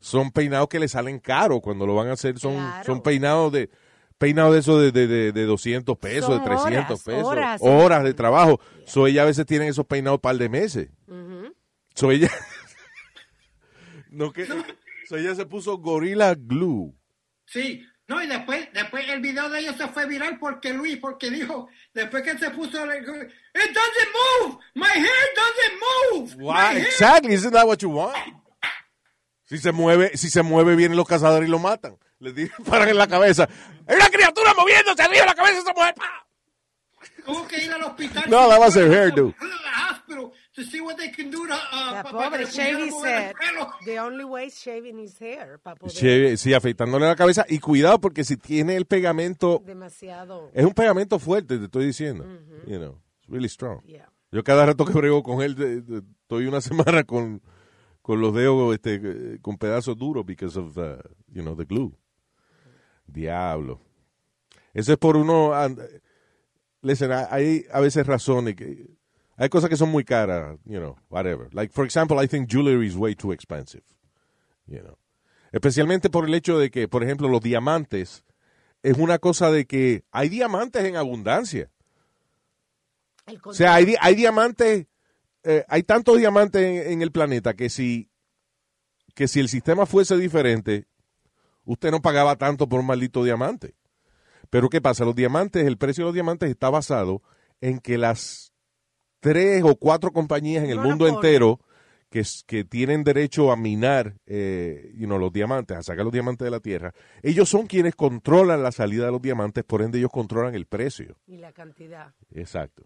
S2: son peinados que le salen caros cuando lo van a hacer. Son,
S1: Claro.
S2: son peinados de peinados de esos de, de, de, de 200 pesos,
S1: Son
S2: de 300
S1: horas,
S2: pesos,
S1: horas.
S2: horas de trabajo. So ella a veces tienen esos peinados un par de meses.
S1: Ujú.
S2: So ella, <laughs> no que, so ella se puso Gorilla Glue.
S3: Sí. No, y después, después el video de ella se fue viral porque Luis, porque dijo, después que se puso, el- it doesn't move, my hair doesn't move.
S2: Why?
S3: My hair-"
S2: Exactly, isn't that what you want? Si se mueve, si se mueve vienen los cazadores y lo matan. Le disparan <laughs> en la cabeza. ¡Hay una criatura moviéndose arriba de la cabeza de esa mujer! ¡Pa!
S3: Tuvo que ir al hospital.
S2: No, that was her hairdo.
S3: To see what they can do to, uh, pa-
S1: pobre
S3: le
S1: shave his head.
S3: pelo.
S1: The only way is shaving his hair para poder
S2: sí, afeitándole la cabeza. Y cuidado, porque si tiene el pegamento,
S1: demasiado.
S2: es un pegamento fuerte, te estoy diciendo. You know, it's really strong.
S1: Yeah.
S2: Yo cada rato que brego con él, de- de- estoy una <laughs> semana con, con los dedos este, con pedazos duros because of, the, you know, the glue. Diablo. Eso es por uno... and- Listen, hay a veces razones que... Hay cosas que son muy caras, you know, whatever. Like, for example, I think jewelry is way too expensive. You know. Especialmente por el hecho de que, por ejemplo, los diamantes es una cosa de que hay diamantes en abundancia. O sea, hay, hay diamantes, eh, hay tantos diamantes en, en el planeta que si, que si el sistema fuese diferente, usted no pagaba tanto por un maldito diamante. Pero ¿qué pasa? Los diamantes, el precio de los diamantes está basado en que las tres o cuatro compañías en el mundo entero que, tienen derecho a minar eh, you know, los diamantes, a sacar los diamantes de la tierra, ellos son quienes controlan la salida de los diamantes, por ende ellos controlan el precio.
S1: Y la cantidad.
S2: Exacto.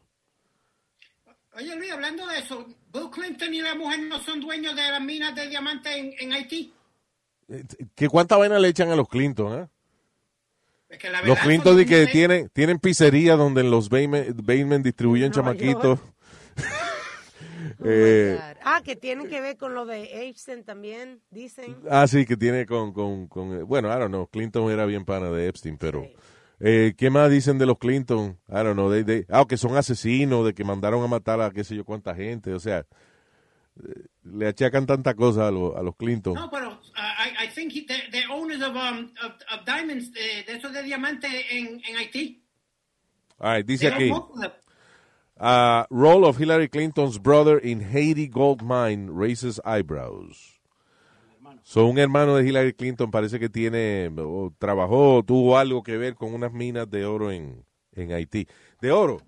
S3: Oye, Luis, hablando de eso, Bill Clinton y la mujer no son dueños de las minas de diamantes en, en Haití.
S2: Eh, ¿Qué cuánta vaina le echan a los Clinton? eh?
S3: Es que la
S2: Los Clinton que tienen, tienen pizzería donde los basement distribuyen chamaquitos.
S1: Oh <laughs>
S2: Eh,
S1: ah, que tienen que ver con lo de Epstein también, dicen.
S2: ah, sí, que tiene con, con, con, eh, bueno, I don't know, Clinton era bien pana de Epstein, pero,
S1: Sí.
S2: eh, ¿qué más dicen de los Clinton? I don't know, they, they- ah, que son asesinos, de que mandaron a matar a qué sé yo cuánta gente, o sea, le achacan tanta cosa a, los- a los Clinton.
S3: No, pero uh, I, I think he, the, the owners of, um, of, of diamonds, eh, de esos de diamantes en, en Haití.
S2: All right, dice
S3: They
S2: aquí.
S3: don't most of them.
S2: Uh, role of Hillary Clinton's brother in Haiti gold mine raises eyebrows. So, un hermano de Hillary Clinton parece que tiene, o trabajó, tuvo algo que ver con unas minas de oro en, en Haití. ¿De oro?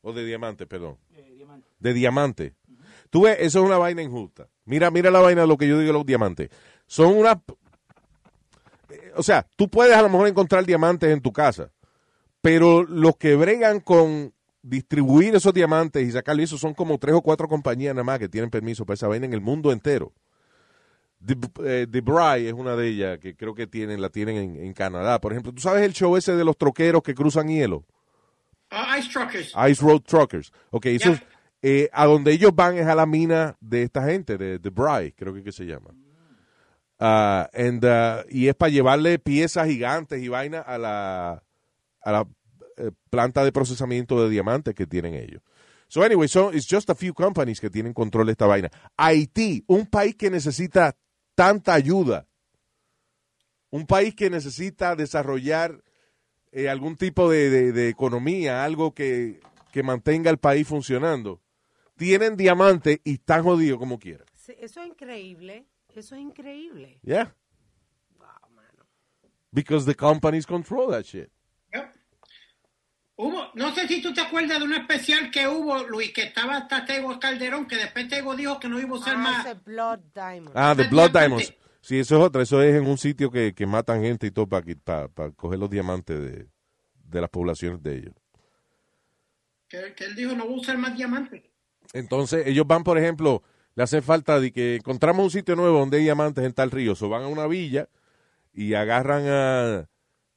S2: ¿O de diamante, perdón?
S5: Eh, diamante.
S2: De diamante. Tú ves, eso es una vaina injusta. Mira, mira la vaina de lo que yo digo de los diamantes. Son una... eh, O sea, tú puedes a lo mejor encontrar diamantes en tu casa, pero los que bregan con distribuir esos diamantes y sacarlo, eso son como tres o cuatro compañías nada más que tienen permiso para esa vaina en el mundo entero. The, eh, Bry es una de ellas que creo que tienen, la tienen en, en Canadá. Por ejemplo, ¿tú sabes el show ese de los troqueros que cruzan hielo?
S3: Uh, ice truckers.
S2: Ice Road Truckers. Ok, eso eh, a donde ellos van es a la mina de esta gente, de The Bry, creo que, que se llama. Ah, and, uh, y es para llevarle piezas gigantes y vaina a la, a la planta de procesamiento de diamantes que tienen ellos. So anyway, so it's just a few companies que tienen control de esta vaina. Haití, un país que necesita tanta ayuda, un país que necesita desarrollar eh, algún tipo de, de- de economía, algo que, que mantenga el país funcionando, tienen diamantes y están jodidos como quieran.
S1: Sí, eso es increíble. Eso es increíble.
S2: Yeah. Because the companies control that shit.
S3: Hubo, no sé si tú te acuerdas de un especial que hubo, Luis, que estaba hasta Tego Calderón, que después Tego dijo que no iba a usar
S1: Ah,
S3: más.
S1: ese Blood Diamond.
S2: Ah, The Blood. Diamonds. Sí, eso es otra. Eso es en un sitio que, que matan gente y todo para coger los diamantes de, de las poblaciones de ellos.
S3: Que, que él dijo no voy a usar más diamantes.
S2: Entonces, ellos van, por ejemplo, le hace falta de que encontramos un sitio nuevo donde hay diamantes en tal río. O van a una villa y agarran a,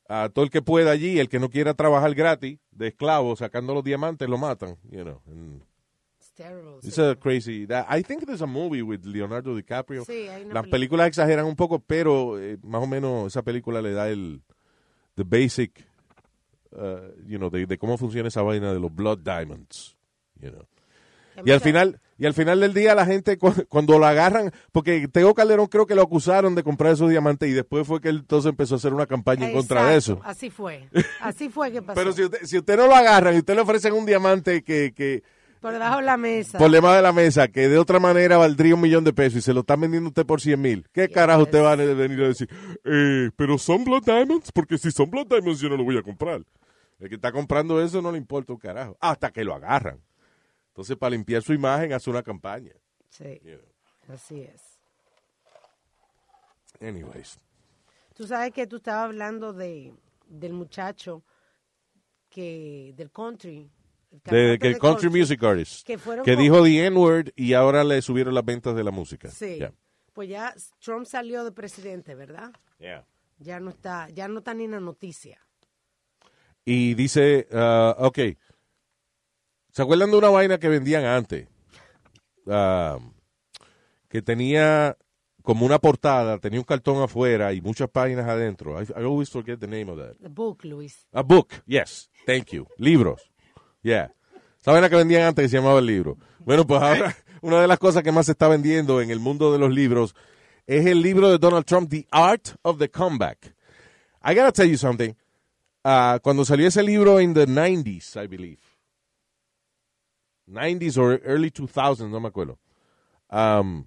S2: a todo el que pueda allí, el que no quiera trabajar gratis, de esclavo, sacando los diamantes, lo matan. You know. And
S1: It's terrible.
S2: it's a crazy. that- I think there's a movie with Leonardo DiCaprio.
S1: Sí, hay una
S2: Las
S1: película.
S2: películas exageran un poco, pero eh, más o menos esa película le da el the basic, uh, you know, de, de cómo funciona esa vaina de los blood diamonds, you know. Y al final, y al final del día la gente cu- cuando lo agarran, porque Teo Calderón creo que lo acusaron de comprar esos diamantes y después fue que él entonces empezó a hacer una campaña en contra de eso.
S1: Así fue. <laughs> Así fue que pasó.
S2: Pero si usted, si usted no lo agarran y usted le ofrecen un diamante que, que
S1: Por debajo de la mesa.
S2: por debajo de la mesa, que de otra manera valdría un millón de pesos y se lo están vendiendo usted por 100 mil, ¿qué carajo usted va a venir a decir? Eh, pero son Blood Diamonds, porque si son Blood Diamonds yo no lo voy a comprar. El que está comprando eso no le importa un carajo, hasta que lo agarran. Entonces, para limpiar su imagen, hace una campaña.
S1: Sí,
S2: you know.
S1: así es.
S2: Anyways.
S1: Tú sabes que tú estabas hablando de, del muchacho que del country,
S2: De, que el
S1: de
S2: country music artist.
S1: que fueron
S2: que
S1: con-
S2: dijo the N-word y ahora le subieron las ventas de la música.
S1: Sí.
S2: Yeah.
S1: Pues ya Trump salió de presidente, ¿verdad?
S2: Yeah.
S1: Ya no está, ya no está ni en la noticia.
S2: Y dice, ah, ok, ¿se acuerdan de una vaina que vendían antes? Ah, que tenía como una portada, tenía un cartón afuera y muchas páginas adentro. I, I always forget the name of that.
S1: The book, Luis.
S2: A book, yes, thank you. Libros, yeah. Esa vaina que vendían antes que se llamaba el libro. Bueno, pues ahora una de las cosas que más se está vendiendo en el mundo de los libros es el libro de Donald Trump, The Art of the Comeback. I gotta tell you something. Ah, cuando salió ese libro en the 90s, I believe. 90s or early 2000s, no me acuerdo. Um,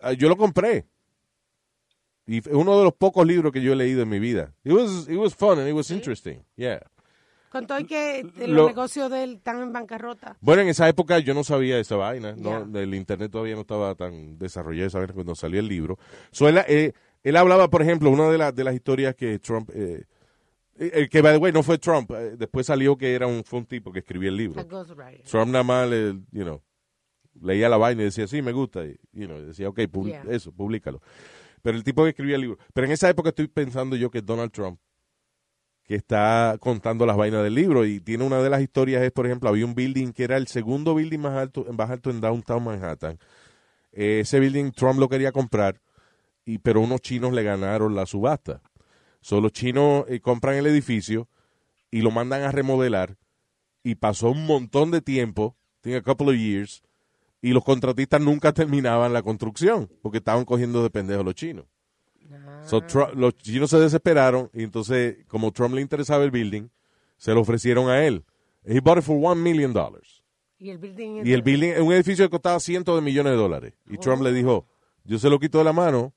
S2: ah, yo lo compré. Y fue uno de los pocos libros que yo he leído en mi vida. It was, it was fun and it was interesting. Yeah.
S1: Con todo que
S2: Lo-
S1: los negocios de él están en bancarrota.
S2: Bueno, en esa época yo no sabía esa vaina, ¿no?
S1: Ya.
S2: El internet todavía no estaba tan desarrollado esa vaina cuando salió el libro. So, él, eh, él hablaba, por ejemplo, una de, las de las historias que Trump, eh, eh, que by the way no fue Trump, eh, después salió que era un, fue un tipo que escribía el libro. Trump nada más, le, you know, leía la vaina y decía, sí, me gusta, y you know, decía, ok,
S1: Yeah.
S2: eso, públicalo. Pero el tipo que escribía el libro. Pero en esa época estoy pensando yo que Donald Trump, que está contando las vainas del libro, y tiene una de las historias, es, por ejemplo, había un building que era el segundo building más alto, más alto en Downtown Manhattan. Eh, ese building Trump lo quería comprar, y, pero unos chinos le ganaron la subasta. So, los chinos eh, compran el edificio y lo mandan a remodelar, y pasó un montón de tiempo, tiene a couple of years, y los contratistas nunca terminaban la construcción, porque estaban cogiendo de pendejos los chinos. So, Tru- los chinos se desesperaron, y entonces, como Trump le interesaba el building, se lo ofrecieron a él. He bought it for one million dollars.
S1: Y el building.
S2: Y el building es un edificio que costaba cientos de millones de dólares. Y Trump le dijo, yo se lo quito de la mano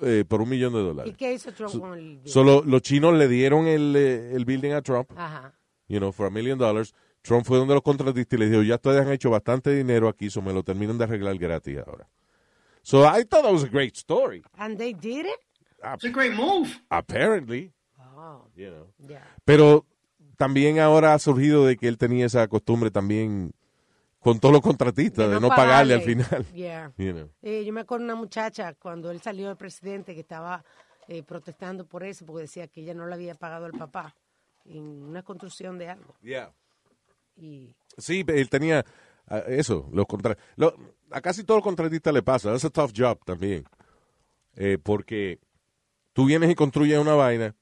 S2: eh, por un millón de
S1: ¿Y
S2: dólares.
S1: qué hizo Trump con el building?
S2: Solo los chinos le dieron el, eh, el building a Trump
S1: Ajá.
S2: you know, for a million dollars. Trump fue donde los contratistas y les dijo, ya ustedes han hecho bastante dinero aquí, so me lo terminan de arreglar gratis ahora. So I thought that was a great story.
S1: And they did it?
S3: It's a great move.
S2: Apparently,
S1: Oh,
S2: you know.
S1: yeah.
S2: Pero también ahora ha surgido de que él tenía esa costumbre también con todos los contratistas, de, no, pagarle, al final. <laughs>
S1: Yeah.
S2: You know.
S1: Eh, yo me acuerdo de una muchacha cuando él salió de presidente que estaba eh, protestando por eso porque decía que ella no le había pagado al papá en una construcción de algo. Y
S2: Sí, él tenía ah, eso, los contra lo- a casi todos los contratistas le pasa, es a tough job también. Eh, porque tú vienes y construyes una vaina,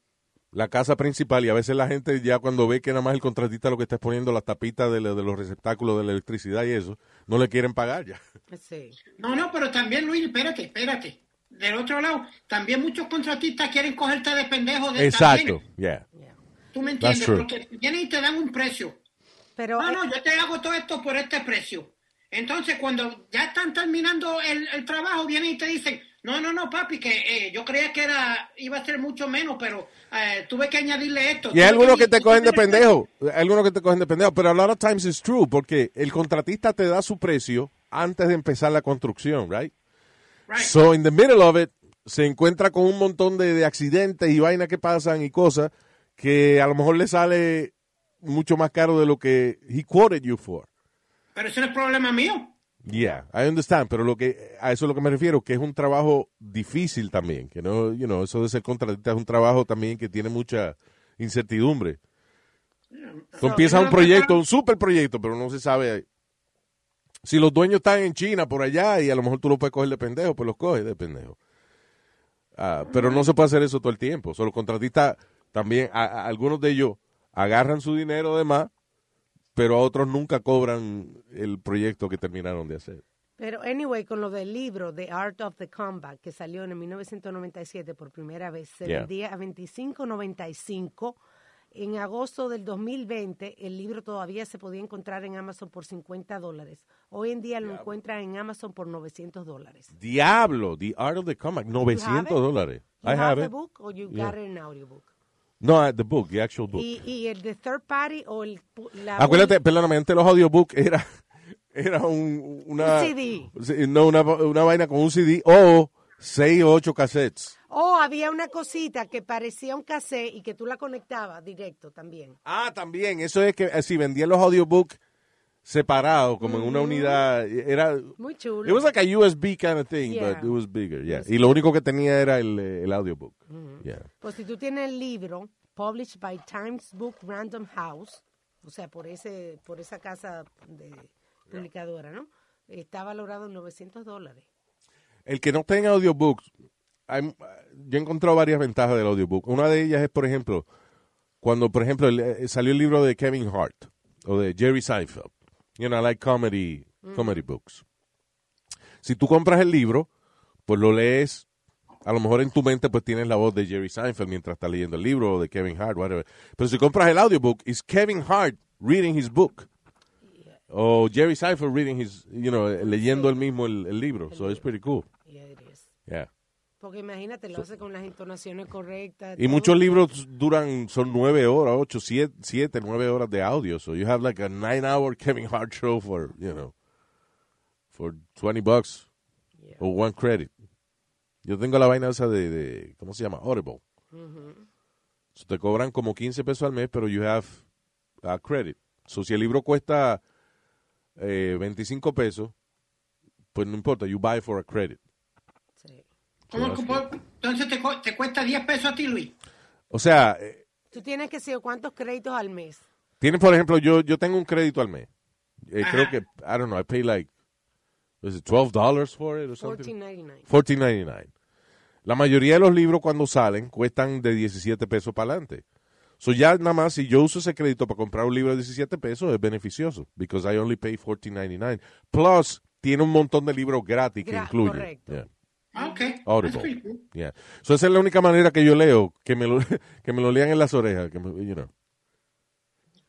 S2: la casa principal, y a veces la gente ya cuando ve que nada más el contratista lo que está es poniendo las tapitas de, los receptáculos de la electricidad y eso, no le quieren pagar ya.
S1: sí.
S3: No, no, pero también, Luis, espérate, espérate. Del otro lado, también muchos contratistas quieren cogerte de pendejo. De,
S2: Exacto, yeah.
S1: yeah.
S3: Tú me entiendes, porque vienen y te dan un precio.
S1: Pero
S3: No,
S1: eh,
S3: no, yo te hago todo esto por este precio. Entonces, cuando ya están terminando el, el trabajo, vienen y te dicen, no, no, no, papi, que eh, yo creía que era iba a ser mucho menos, pero eh, tuve que añadirle esto.
S2: Y hay algunos que te cogen de pendejo, hay algunos que te cogen de pendejo, pero a lot of times it's true, porque el contratista te da su precio antes de empezar la construcción, right?
S3: Right.
S2: So, in the middle of it, se encuentra con un montón de, de accidentes y vainas que pasan y cosas que a lo mejor le sale mucho más caro de lo que he quoted you for.
S3: Pero eso no es problema mío.
S2: Yeah, I understand, pero lo que a eso es lo que me refiero, que es un trabajo difícil también, que no, you know, eso de ser contratista es un trabajo también que tiene mucha incertidumbre. Tú empiezas un proyecto, un super proyecto, pero no se sabe si los dueños están en China por allá y a lo mejor tú los puedes coger de pendejo, pues los coges de pendejo. Ah, pero no se puede hacer eso todo el tiempo. Solo los contratistas también, a- a- algunos de ellos agarran su dinero de más, pero a otros nunca cobran el proyecto que terminaron de hacer.
S1: Pero, anyway, con lo del libro, The Art of the Comeback, que salió en el 1997 por primera vez, se
S2: Yeah.
S1: vendía a 25.95. En agosto del 2020, el libro todavía se podía encontrar en Amazon por 50 dólares. Hoy en día lo encuentran en Amazon por 900 dólares.
S2: Diablo, The Art of the Comic, 900
S1: it?
S2: dólares.
S1: You
S2: I have
S1: the
S2: it.
S1: book or you
S2: Yeah.
S1: got it in audiobook?
S2: No, uh, the book, the actual book.
S1: Y, y el de third party o el la
S2: Acuérdate, perdóname, antes los audiobooks era, <laughs> era un, una...
S1: Un CD.
S2: No, una, una vaina con un CD o seis o ocho cassettes.
S1: O había una cosita que parecía un cassette y que tú la conectabas directo también.
S2: Ah, también. Eso es que eh, si vendían los audiobooks separados, como en una unidad, era...
S1: Muy chulo.
S2: It was like a USB kind of thing,
S1: Yeah.
S2: but it was bigger, yeah. Y lo único que tenía era el, eh, el audiobook. Yeah.
S1: Pues si tú tienes el libro, published by Times Book Random House, o sea, por ese por esa casa de publicadora, ¿no? Está valorado en 900 dólares.
S2: El que no tenga audiobooks, hay- yo he encontrado varias ventajas del audiobook. Una de ellas es, por ejemplo, cuando, por ejemplo, el- eh, salió el libro de Kevin Hart o de Jerry Seinfeld. You know, I like comedy, comedy books. Si tú compras el libro, pues lo lees, a lo mejor en tu mente pues tienes la voz de Jerry Seinfeld mientras estás leyendo el libro o de Kevin Hart, whatever. Pero si compras el audiobook, es Kevin Hart reading his book. O Jerry Seinfeld reading his, you know, leyendo él mismo el, el libro. So it's pretty cool.
S1: Yeah, it is.
S2: Yeah.
S1: Porque imagínate, lo hace con las entonaciones correctas.
S2: Y
S1: todo.
S2: muchos libros duran, son nueve horas, ocho, siete, siete, nueve horas de audio. So you have like a nine hour <laughs> Kevin Hart show for, you know, for 20 bucks
S1: Yeah.
S2: or one credit. Yo tengo la vaina esa de, de ¿cómo se llama? Audible. So te cobran como 15 pesos al mes, pero you have a credit. So si el libro cuesta eh, 25 pesos, pues no importa, you buy for a credit.
S1: Sí.
S3: ¿Cómo, cómo- entonces te, te cuesta 10 pesos a ti, Luis.
S2: O sea, eh,
S1: Tú tienes que saber cuántos créditos al mes.
S2: Tienen, por ejemplo, yo, yo tengo un crédito al mes. Eh, creo que, I don't know, I pay like, was it $12 for it or something?
S1: 14.99.
S2: $14.99. La mayoría de los libros cuando salen cuestan de 17 pesos para adelante. So ya nada más, si yo uso ese crédito para comprar un libro de 17 pesos, es beneficioso. Because I only pay $14.99. Plus, tiene un montón de libros gratis que incluye.
S1: correcto.
S2: Yeah.
S3: Ah, ok. That's
S2: Audible.
S3: cool.
S2: Yeah. So esa es la única manera que yo leo, que me lo, <laughs> que me lo lean en las orejas. Que me- you know.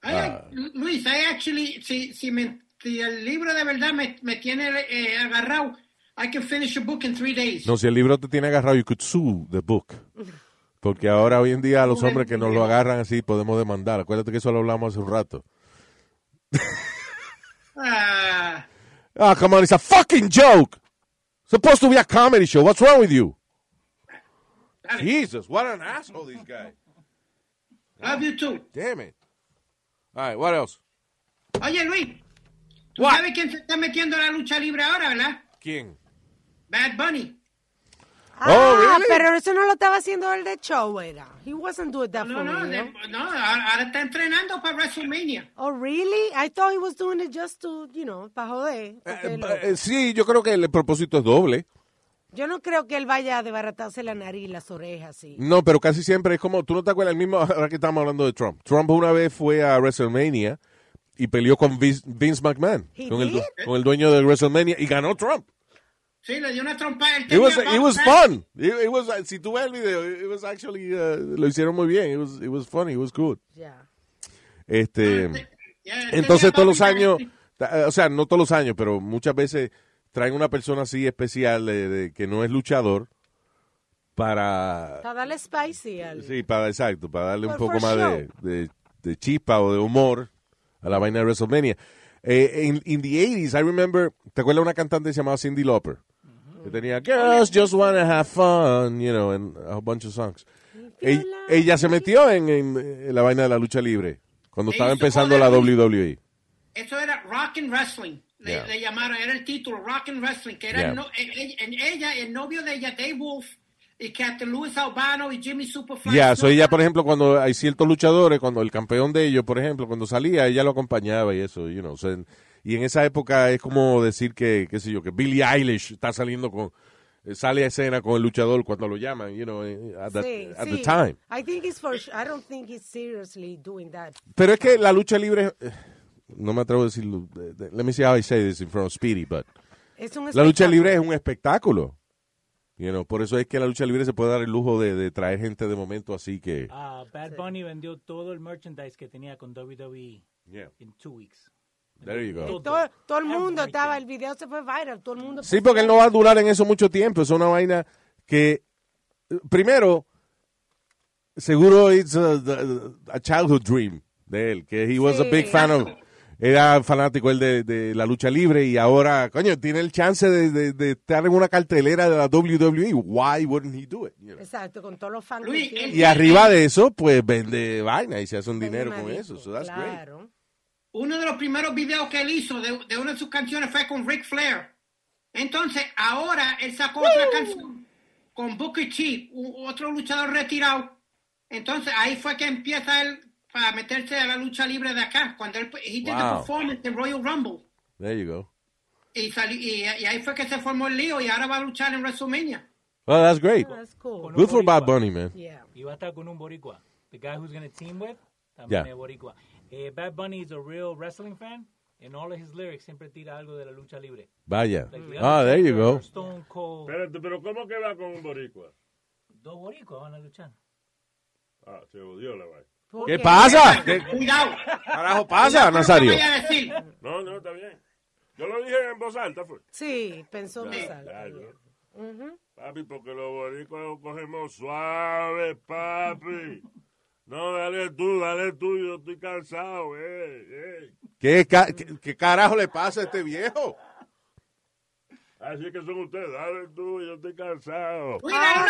S3: I like- Luis, I actually, si, si, me, si el libro de verdad me, me tiene eh, agarrado, I can finish a book in three days.
S2: No, si el libro te tiene agarrado, you could sue the book. Porque ahora, hoy en día, los hombres que nos lo agarran así, podemos demandar. Acuérdate que eso lo hablamos hace un rato.
S3: Ah,
S2: Ah, come on, it's a fucking joke. Supposed to be a comedy show. What's wrong with you? Jesus, what an asshole this guy.
S3: Love you too.
S2: Damn it. All right, what else?
S3: Oye, Luis, tú
S2: What?
S3: sabes quién se está metiendo a la lucha libre ahora, ¿verdad?
S2: ¿Quién?
S3: Bad Bunny.
S2: Oh,
S1: Ah,
S2: really?
S1: pero eso no lo estaba haciendo el de show, era. He wasn't doing that
S3: No,
S1: for
S3: no,
S1: real.
S3: de- no, ahora ahora está entrenando para WrestleMania.
S1: Oh, really? I thought he was doing it just to, you know, para joder.
S2: Eh,
S1: lo-
S2: eh, sí, yo creo que el propósito es doble.
S1: Yo no creo que él vaya a desbaratarse la nariz y las orejas, sí.
S2: No, pero casi siempre es como, tú no te acuerdas, el mismo, <laughs> ahora que estamos hablando de Trump. Trump una vez fue a WrestleMania y peleó con Vince, Vince McMahon, con el, con el dueño de WrestleMania, y ganó Trump.
S3: Sí, le dio una trompa. Él
S2: It was, it was fun. It, it was, si tú ves el video, it was actually, uh, lo hicieron muy bien. It was, it was funny, it was good.
S1: Ya.
S2: Este,
S3: Ya, él
S2: entonces
S3: tenía
S2: todos los años, ta- o sea, no todos los años, pero muchas veces traen una persona así especial de, de- que no es luchador para
S1: Para darle spicy al...
S2: Sí, para, exacto, para darle un poco más de, de, de chispa o de humor a la vaina de WrestleMania. Eh, en in the 80s, I remember, ¿te acuerdas de una cantante que se llamaba Cindy Lauper? Que tenía Girls Just Wanna Have Fun, you know, and a bunch of songs. Ella, ella se metió en, en, en la vaina de la lucha libre cuando estaba empezando la WWE.
S3: Eso era Rock and Wrestling. Le,
S2: Yeah.
S3: le llamaron, era el título, Rock and Wrestling, que era
S2: Yeah.
S3: el no- en ella, el novio de ella, Dave Wolf, y Captain Louis Albano y Jimmy Superfly.
S2: Ya, so
S3: Snuka.
S2: ella, por ejemplo, cuando hay ciertos luchadores, cuando el campeón de ellos, por ejemplo, cuando salía, ella lo acompañaba y eso, you know. so, y en esa época es como decir que, qué sé yo, que Billie Eilish está saliendo con, eh, sale a escena con el luchador cuando lo llaman, you know, eh, at, the,
S1: Sí,
S2: at
S1: sí.
S2: the time.
S1: I think it's for... I don't think he's seriously doing that.
S2: Pero es que la lucha libre, eh, no me atrevo a decirlo, let me see how I say this in front of Speedy, but
S1: Es un
S2: la lucha libre es un espectáculo. You know, por eso es que la lucha libre se puede dar el lujo de, de traer gente de momento así que...
S5: Ah, Bad Bunny vendió todo el merchandise que tenía con WWE
S2: Yeah.
S5: en two weeks.
S2: There you go.
S1: Todo, todo el mundo
S5: Everything.
S1: estaba, el video se fue viral, todo el mundo...
S2: Sí, porque él no va a durar en eso mucho tiempo. Es una vaina que, primero, seguro it's a, a childhood dream de él, que he was a
S1: Sí.
S2: big fan of, era fanático él de, de la lucha libre y ahora, coño, tiene el chance de, de- de estar en una cartelera de la WWE. Why wouldn't he do it? you know?
S1: Exacto, con todos los fans.
S3: Luis.
S2: Y arriba de eso, pues vende vaina y se hace un dinero con eso. So that's great.
S3: Uno de los primeros videos que él hizo de, de una de sus canciones fue con Ric Flair. Entonces, ahora él sacó otra canción con Booker T, otro luchador retirado. Entonces, ahí fue que empieza él para meterse a la lucha libre de acá. Cuando él he did the
S2: Wow.
S3: performance en Royal Rumble.
S2: There you go.
S3: Y, salió, y, y ahí fue que se formó el lío y ahora va a luchar en WrestleMania.
S2: Well, that's great.
S1: Oh, that's cool.
S2: Good for Bad Bunny, man.
S1: Yeah.
S5: Y va a estar con un boricua. The guy who's going to team with, también
S2: Yeah.
S5: es boricua. Eh, Bad Bunny is a real wrestling fan. And all of his lyrics siempre tira algo de la lucha libre.
S2: Vaya.
S5: Like The
S2: Ah, there you go.
S5: Stone Cold.
S4: Espérate, pero ¿cómo que va con un boricua?
S5: Dos boricuas van a luchar.
S4: Ah, se odió la vaina.
S1: ¿Por
S2: ¿Qué pasa? ¿Qué
S3: Cuidado.
S2: carajo pasa, Nazario?
S4: No, no, está bien. Yo lo dije en voz alta, fue.
S1: Sí, pensó alto.
S4: ya, yo. Papi, porque los boricuas lo cogemos suave, papi. No, dale tú, dale tú, yo estoy cansado, eh, eh.
S2: ¿Qué, ca- qué- qué carajo le pasa a este viejo?
S4: Así que son ustedes, dale tú, yo estoy cansado.
S3: Una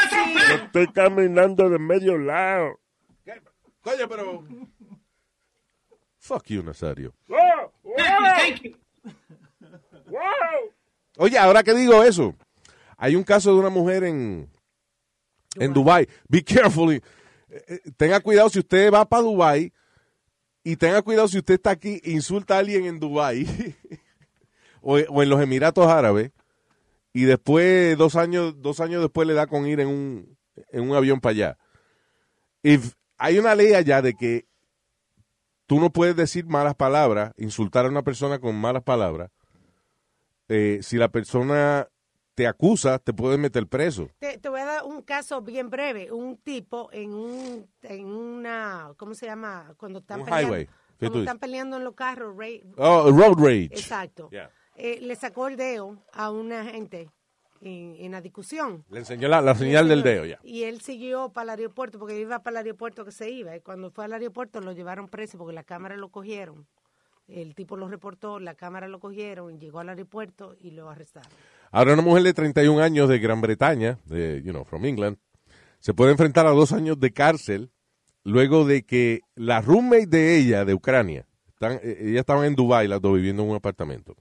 S4: Yo estoy caminando de medio lado.
S2: Coño, pero... Fuck you, Nazario.
S4: ¡Wow! ¡Wow!
S3: Thank you.
S4: ¡Wow!
S2: Oye, ahora que digo eso, hay un caso de una mujer en, en Dubai. Be careful. Eh, eh, tenga cuidado si usted va para Dubai y tenga cuidado si usted está aquí insulta a alguien en Dubai <laughs> o, en los Emiratos Árabes y después, dos años, dos años después le da con ir en un, en un avión para allá. Hay una ley allá de que tú no puedes decir malas palabras, insultar a una persona con malas palabras eh, si la persona te acusa, te puede meter preso.
S1: Te, te voy a dar un caso bien breve. Un tipo en un en una ¿cómo se llama? Cuando están
S2: Un
S1: peleando,
S2: highway. ¿Qué tú
S1: Cuando están peleando en los carros,
S2: Oh, road rage.
S1: exacto.
S2: Yeah.
S1: Eh, le sacó el dedo a una gente en, en la discusión.
S2: Le enseñó la, la señal del dedo, ya.
S1: Y él siguió para el aeropuerto, porque iba para el aeropuerto que se iba. Y cuando fue al aeropuerto lo llevaron preso porque la cámara lo cogieron. El tipo lo reportó, la cámara lo cogieron, llegó al aeropuerto y lo arrestaron.
S2: Ahora una mujer de 31 años de Gran Bretaña, de, you know, from England, se puede enfrentar a dos años de cárcel luego de que la roommate de ella, de Ucrania, están, eh, ella estaban en Dubái, las dos viviendo en un apartamento.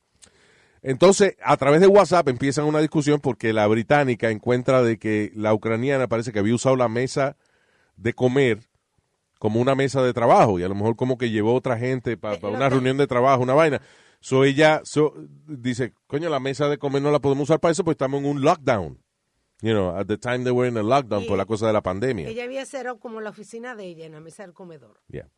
S2: Entonces, a través de WhatsApp empiezan una discusión porque la británica encuentra de que la ucraniana parece que había usado la mesa de comer como una mesa de trabajo y a lo mejor como que llevó otra gente para
S1: Eh,
S2: una reunión de trabajo, una vaina. So ella so, dice, coño, la mesa de comer no la podemos usar para eso porque estamos en un lockdown. You know, at the time they were in a lockdown
S1: Y
S2: por la cosa de la pandemia.
S1: Ella había cerrado como la oficina de ella en la mesa del comedor.
S2: Yeah.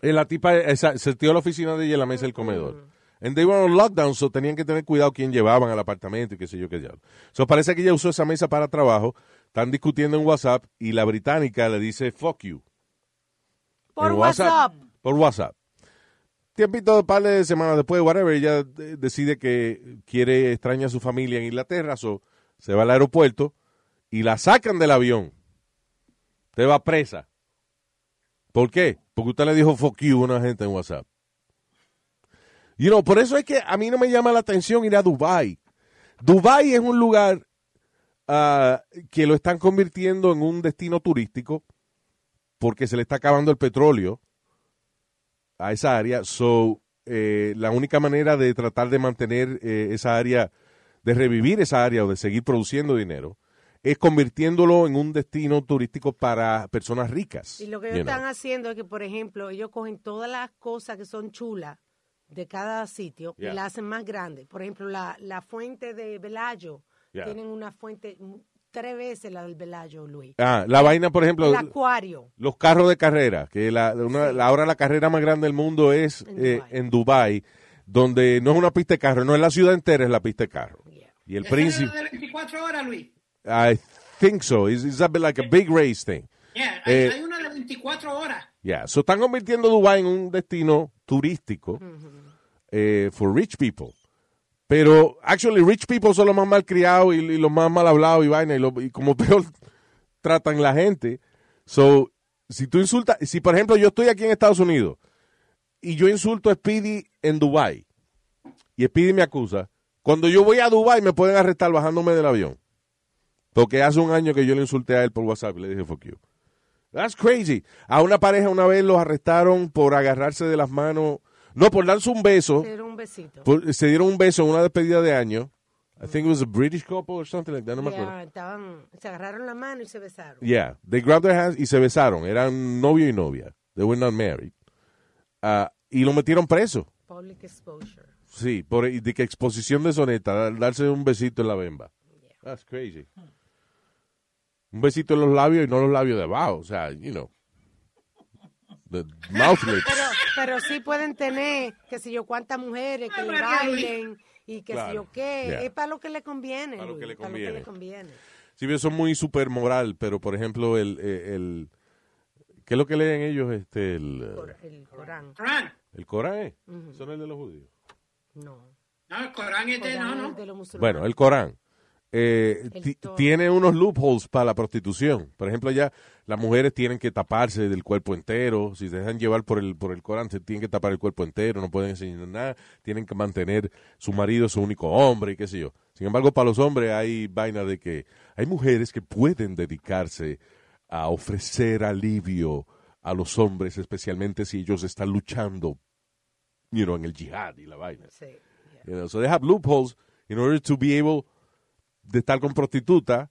S2: Eh, la tipa esa, se tiró a la oficina de ella en la mesa del comedor. And they were on lockdown, so tenían que tener cuidado quién llevaban al apartamento y qué sé yo qué diablo. So parece que ella usó esa mesa para trabajo, están discutiendo en WhatsApp y la británica le dice fuck you.
S1: Por
S2: En
S1: WhatsApp.
S2: Por WhatsApp. Tiempito par de semanas después, whatever, ella eh, decide que quiere extraña a su familia en Inglaterra, se va al aeropuerto y la sacan del avión. Te va presa. ¿Por qué? Porque usted le dijo fuck you a una gente en WhatsApp. You know, por eso es que a mí no me llama la atención ir a Dubai. Dubai es un lugar ah, que lo están convirtiendo en un destino turístico porque se le está acabando el petróleo a esa área. So, eh, la única manera de tratar de mantener eh, esa área, de revivir esa área o de seguir produciendo dinero, es convirtiéndolo en un destino turístico para personas ricas.
S1: Y lo que ellos
S2: know.
S1: están haciendo es que, por ejemplo, ellos cogen todas las cosas que son chulas de cada sitio
S2: Yeah.
S1: y la hacen más grande. Por ejemplo, la, la fuente de Velayo,
S2: Yeah.
S1: tienen una fuente tres veces la del Velayo, Luis.
S2: Ah, la vaina, por ejemplo,
S1: El acuario.
S2: los carros de carrera, que la, una- la- ahora la carrera más grande del mundo es
S1: En
S2: eh, en Dubai, donde no es una pista de carro, no es la ciudad entera, es la pista de carro.
S1: Yeah.
S2: Y el príncipe,
S3: de 24 horas, Luis.
S2: I think so, it's, it's a bit like a big race thing.
S3: Yeah, hay,
S2: Eh,
S3: hay una de 24 horas.
S2: Yeah, so están convirtiendo Dubai en un destino turístico eh, for rich people. Pero, actually, rich people son los más malcriados y, y los más mal hablados y vaina, y, lo- como <laughs> peor tratan la gente. So, si tú insultas, si por ejemplo yo estoy aquí en Estados Unidos y yo insulto a Speedy en Dubai y Speedy me acusa, cuando yo voy a Dubai me pueden arrestar bajándome del avión. Porque hace un año que yo le insulté a él por WhatsApp y le dije fuck you. That's crazy. A una pareja una vez los arrestaron por agarrarse de las manos, no, por darse un beso.
S1: Te dieron un besito.
S2: Por- se dieron un beso en una despedida de año. I think it was a British couple or something like that, no me acuerdo.
S1: estaban, se agarraron la mano y se besaron.
S2: Yeah, they grabbed their hands y se besaron. Eran novio y novia. They were not married. Ah, y lo metieron preso.
S1: Public exposure.
S2: Sí, por de que exposición deshonesta, dar- darse un besito en la bemba. That's crazy. Un besito en los labios y no los labios de abajo. O sea, you know. The mouth <laughs> lips.
S1: Pero, pero sí pueden tener, que sé yo, cuántas mujeres que le bailen y que sé
S2: Claro,
S1: yo qué.
S2: yeah.
S1: Es para lo que le conviene.
S2: Para lo que le conviene.
S1: conviene.
S2: Sí, pero son muy super moral, pero por ejemplo, el, el, ¿qué es lo que leen ellos? Este, el,
S1: El Corán.
S3: Corán.
S2: el Corán, ¿eh? Eso no es el de los judíos.
S1: No.
S3: No, el Corán es de, no, no.
S1: es de los musulmanes.
S2: Bueno, el Corán eh, tiene unos loopholes para la prostitución. Por ejemplo, ya las mujeres tienen que taparse del cuerpo entero. Si se dejan llevar por el, por el Corán, se tienen que tapar el cuerpo entero, no pueden enseñar nada. Tienen que mantener su marido su único hombre y qué sé yo. Sin embargo, para los hombres hay vaina de que hay mujeres que pueden dedicarse a ofrecer alivio a los hombres, especialmente si ellos están luchando you know, en el jihad y la vaina.
S1: Sí. yeah.
S2: You know, so they have loopholes in order to be able de estar con prostituta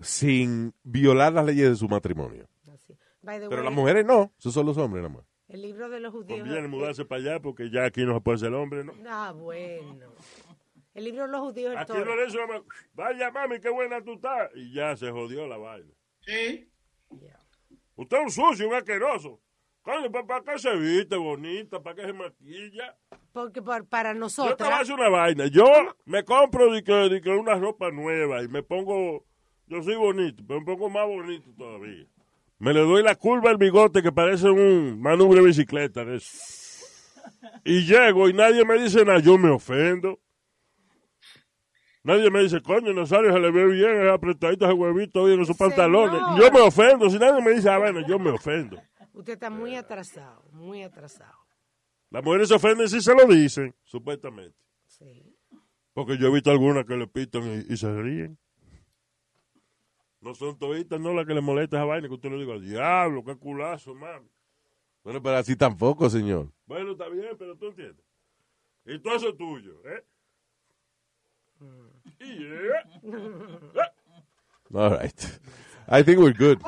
S2: sin violar las leyes de su matrimonio. Pero
S1: way,
S2: las mujeres no, esos son los hombres nada más.
S1: El libro de los judíos.
S4: Conviene mudarse para allá porque ya aquí no se puede ser hombre, ¿no?
S1: Ah, bueno. El libro de los judíos.
S4: Aquí no le vaya mami, qué buena tú estás. Y ya se jodió la vaina.
S3: Sí.
S1: Yeah.
S4: Usted es un sucio, un asqueroso. Coño, ¿para qué se viste bonita? ¿Para qué se maquilla?
S1: Porque por- para
S4: Yo te voy a
S1: nosotras.
S4: hacer una vaina. Yo me compro de que, de que una ropa nueva y me pongo. Yo soy bonito, pero me pongo más bonito todavía. Me le doy la curva al bigote que parece un manubrio de bicicleta. de eso. Y llego y nadie me dice nada. Yo me ofendo. Nadie me dice, coño, Nazario se le ve bien, es apretadito ese huevito hoy en esos pantalones. Yo me ofendo. Si nadie me dice, ah, bueno, yo me ofendo.
S1: Usted está muy atrasado, muy atrasado.
S4: Las mujeres se ofenden si se lo dicen, supuestamente.
S1: Sí.
S4: Porque yo he visto algunas que le pitan y, y se ríen. No son toditas, no las que le molesta esa vaina que usted le diga, diablo, qué culazo, mami.
S2: Bueno, pero así tampoco, señor.
S4: Bueno, está bien, pero tú entiendes. Y todo eso es tuyo, ¿eh? Y yeah. <laughs>
S2: All right. I think we're good.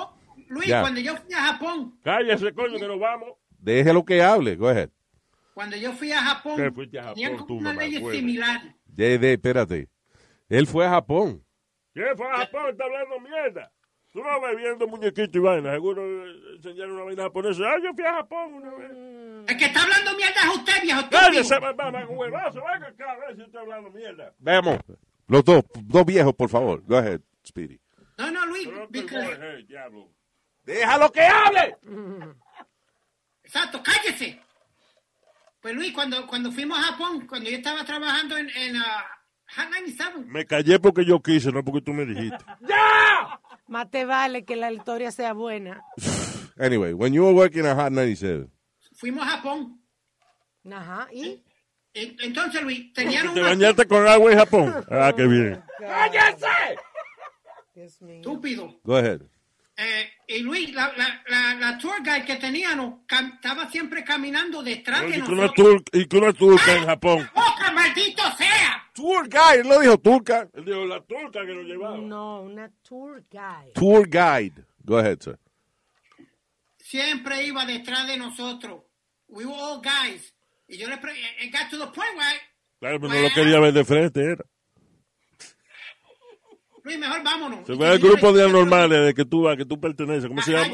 S3: Luis,
S2: Ya.
S3: cuando yo fui a Japón,
S4: Cállese, coño, que nos vamos.
S2: Déjelo que hable. Go ahead.
S3: cuando yo fui a Japón,
S4: ¿Qué fuiste a Japón
S3: tenían
S4: tú,
S3: como una ley similar.
S2: Ya, de, espérate. Él fue a Japón.
S4: ¿Quién fue a Japón? Está hablando mierda. Tú no vas viendo muñequito y vaina. Seguro eh, enseñaron una vaina japonesa. Ah, yo fui a Japón una vez.
S3: El que está hablando mierda es usted, viejo
S4: Cállese, mamá, huevazo. Venga acá a ver si estoy hablando mierda.
S2: Vamos. Los dos, dos viejos, por favor. Go ahead, Speedy.
S3: No, no, Luis, because-
S4: coge, diablo.
S2: Déjalo que hable.
S3: Exacto, cállese. Pues Luis, cuando, cuando fuimos a Japón, cuando yo estaba trabajando en, en ah, Hot 97,
S4: Me callé porque yo quise, no porque tú me dijiste. <laughs>
S1: Más te vale que la historia sea buena. <sighs>
S2: Anyway, when you were working at Hot 97,
S3: fuimos a Japón.
S1: Ajá. ¿Y?
S3: En- Entonces, Luis, tenían
S4: ¿Te
S3: un
S4: bañaste con agua en Japón? Ah, qué bien.
S1: Mío.
S3: estúpido.
S2: go ahead.
S3: Eh, y Luis, la, la, la, la tour guide que teníamos cam- estaba siempre caminando detrás de
S4: Y que una,
S3: nosotros.
S4: tur- y que una turca en Japón.
S3: ¡Boca, maldito sea!
S2: Tour guide, él no dijo turca.
S4: Él dijo, la turca que nos llevaba.
S1: No, una tour guide.
S2: Tour guide. Go ahead, sir.
S3: Siempre iba detrás de nosotros. We were all guys. Y yo le pre it got to the point where,
S4: Claro, pero no lo quería ver de frente, era.
S3: Luis, mejor vámonos.
S4: Se ve el
S3: yo
S4: grupo de anormales de que tú, a que tú perteneces. ¿Cómo se llama?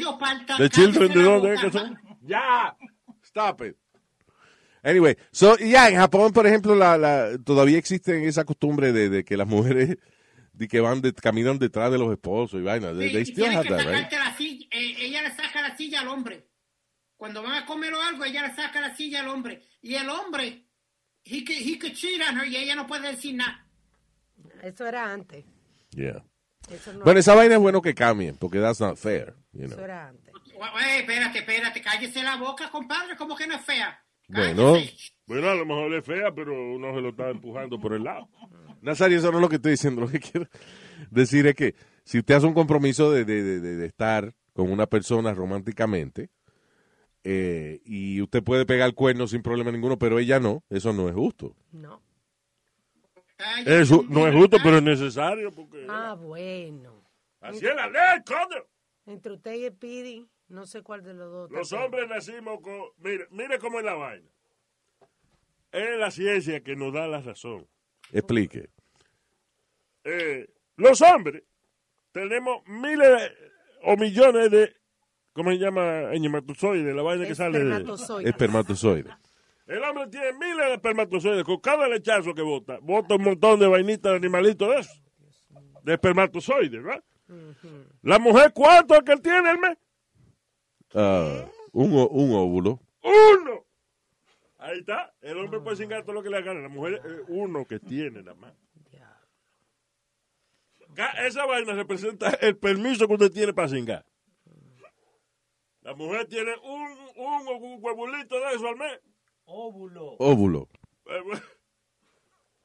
S4: ¿De Children de dónde es que son?
S2: Ya. Stop it. Anyway, so, ya, en Japón, por ejemplo, la, la, todavía existe esa costumbre de, de que las mujeres de que van de, caminan detrás de los esposos y vainas. They,
S3: Sí,
S2: they
S3: y
S2: still have
S3: que
S2: that, right?
S3: sacarte la silla. eh, ella le saca la silla al hombre. Cuando van a comer o algo, ella le saca la silla al hombre. Y el hombre, he could, he could cheat on her y ella no puede decir nada.
S1: Eso era antes.
S2: Yeah.
S1: Eso no
S2: Bueno, esa vaina es bueno que cambien, porque that's not fair, you know.
S1: eso era antes.
S3: Espérate, espérate, cállese la boca, compadre, como que no es fea.
S2: Bueno,
S4: Bueno, a lo mejor es fea, pero uno se lo está empujando por el lado. <laughs>
S2: Nazario, eso no es lo que estoy diciendo. Lo que quiero decir es que si usted hace un compromiso de, de- de- de- de estar con una persona románticamente eh, y usted puede pegar el cuerno sin problema ninguno, pero ella no, eso no es justo.
S1: No.
S3: Ay,
S4: Eso no es justo, pero es necesario porque
S1: Ah, bueno.
S4: así es la ley, coño.
S1: Entre usted y el Pidi, no sé cuál de los dos.
S4: Los hombres nacimos con... Mire, mire cómo es la vaina. Es la ciencia que nos da la razón.
S2: Explique.
S4: Eh, los hombres tenemos miles o millones de... ¿Cómo se llama? Espermatozoides, la vaina que sale de...
S2: Espermatozoide.
S4: El hombre tiene miles de espermatozoides. Con cada lechazo que bota, bota un montón de vainitas de animalitos de eso. De espermatozoides, ¿verdad? La mujer, ¿cuánto es que él tiene el mes?
S2: Ah, un, o- un óvulo.
S4: ¡Uno! Ahí está. El hombre puede cingar todo lo que le haga. La mujer es uno que tiene nada más. Esa vaina representa el permiso que usted tiene para cingar. La mujer tiene un, un, un huevulito de eso al mes.
S5: Óvulo.
S2: Óvulo.
S4: Bueno.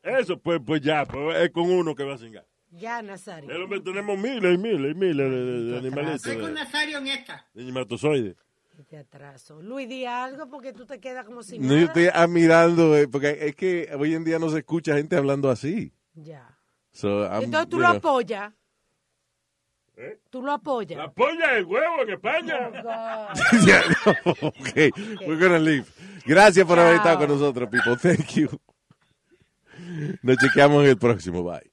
S4: Eso, pues, pues ya, pues es con uno que va a cingar.
S1: Ya, Nazario.
S4: El hombre tenemos miles y miles y miles de, de- de animalitos.
S3: Estoy con Nazario en esta.
S4: de.
S1: Te atraso. Luis, di algo porque tú te quedas como si
S2: No, yo estoy admirando, eh, porque es que hoy en día no se escucha gente hablando así.
S1: Ya.
S2: So,
S1: Entonces tú
S2: you
S1: lo
S2: know.
S1: apoyas.
S4: ¿Eh?
S1: Tú lo apoyas.
S4: La polla del huevo en España.
S2: Yeah, <laughs> no, okay, we're gonna leave. Gracias por haber
S1: Chao.
S2: estado con nosotros, people. Thank you. Nos chequeamos en el próximo. Bye.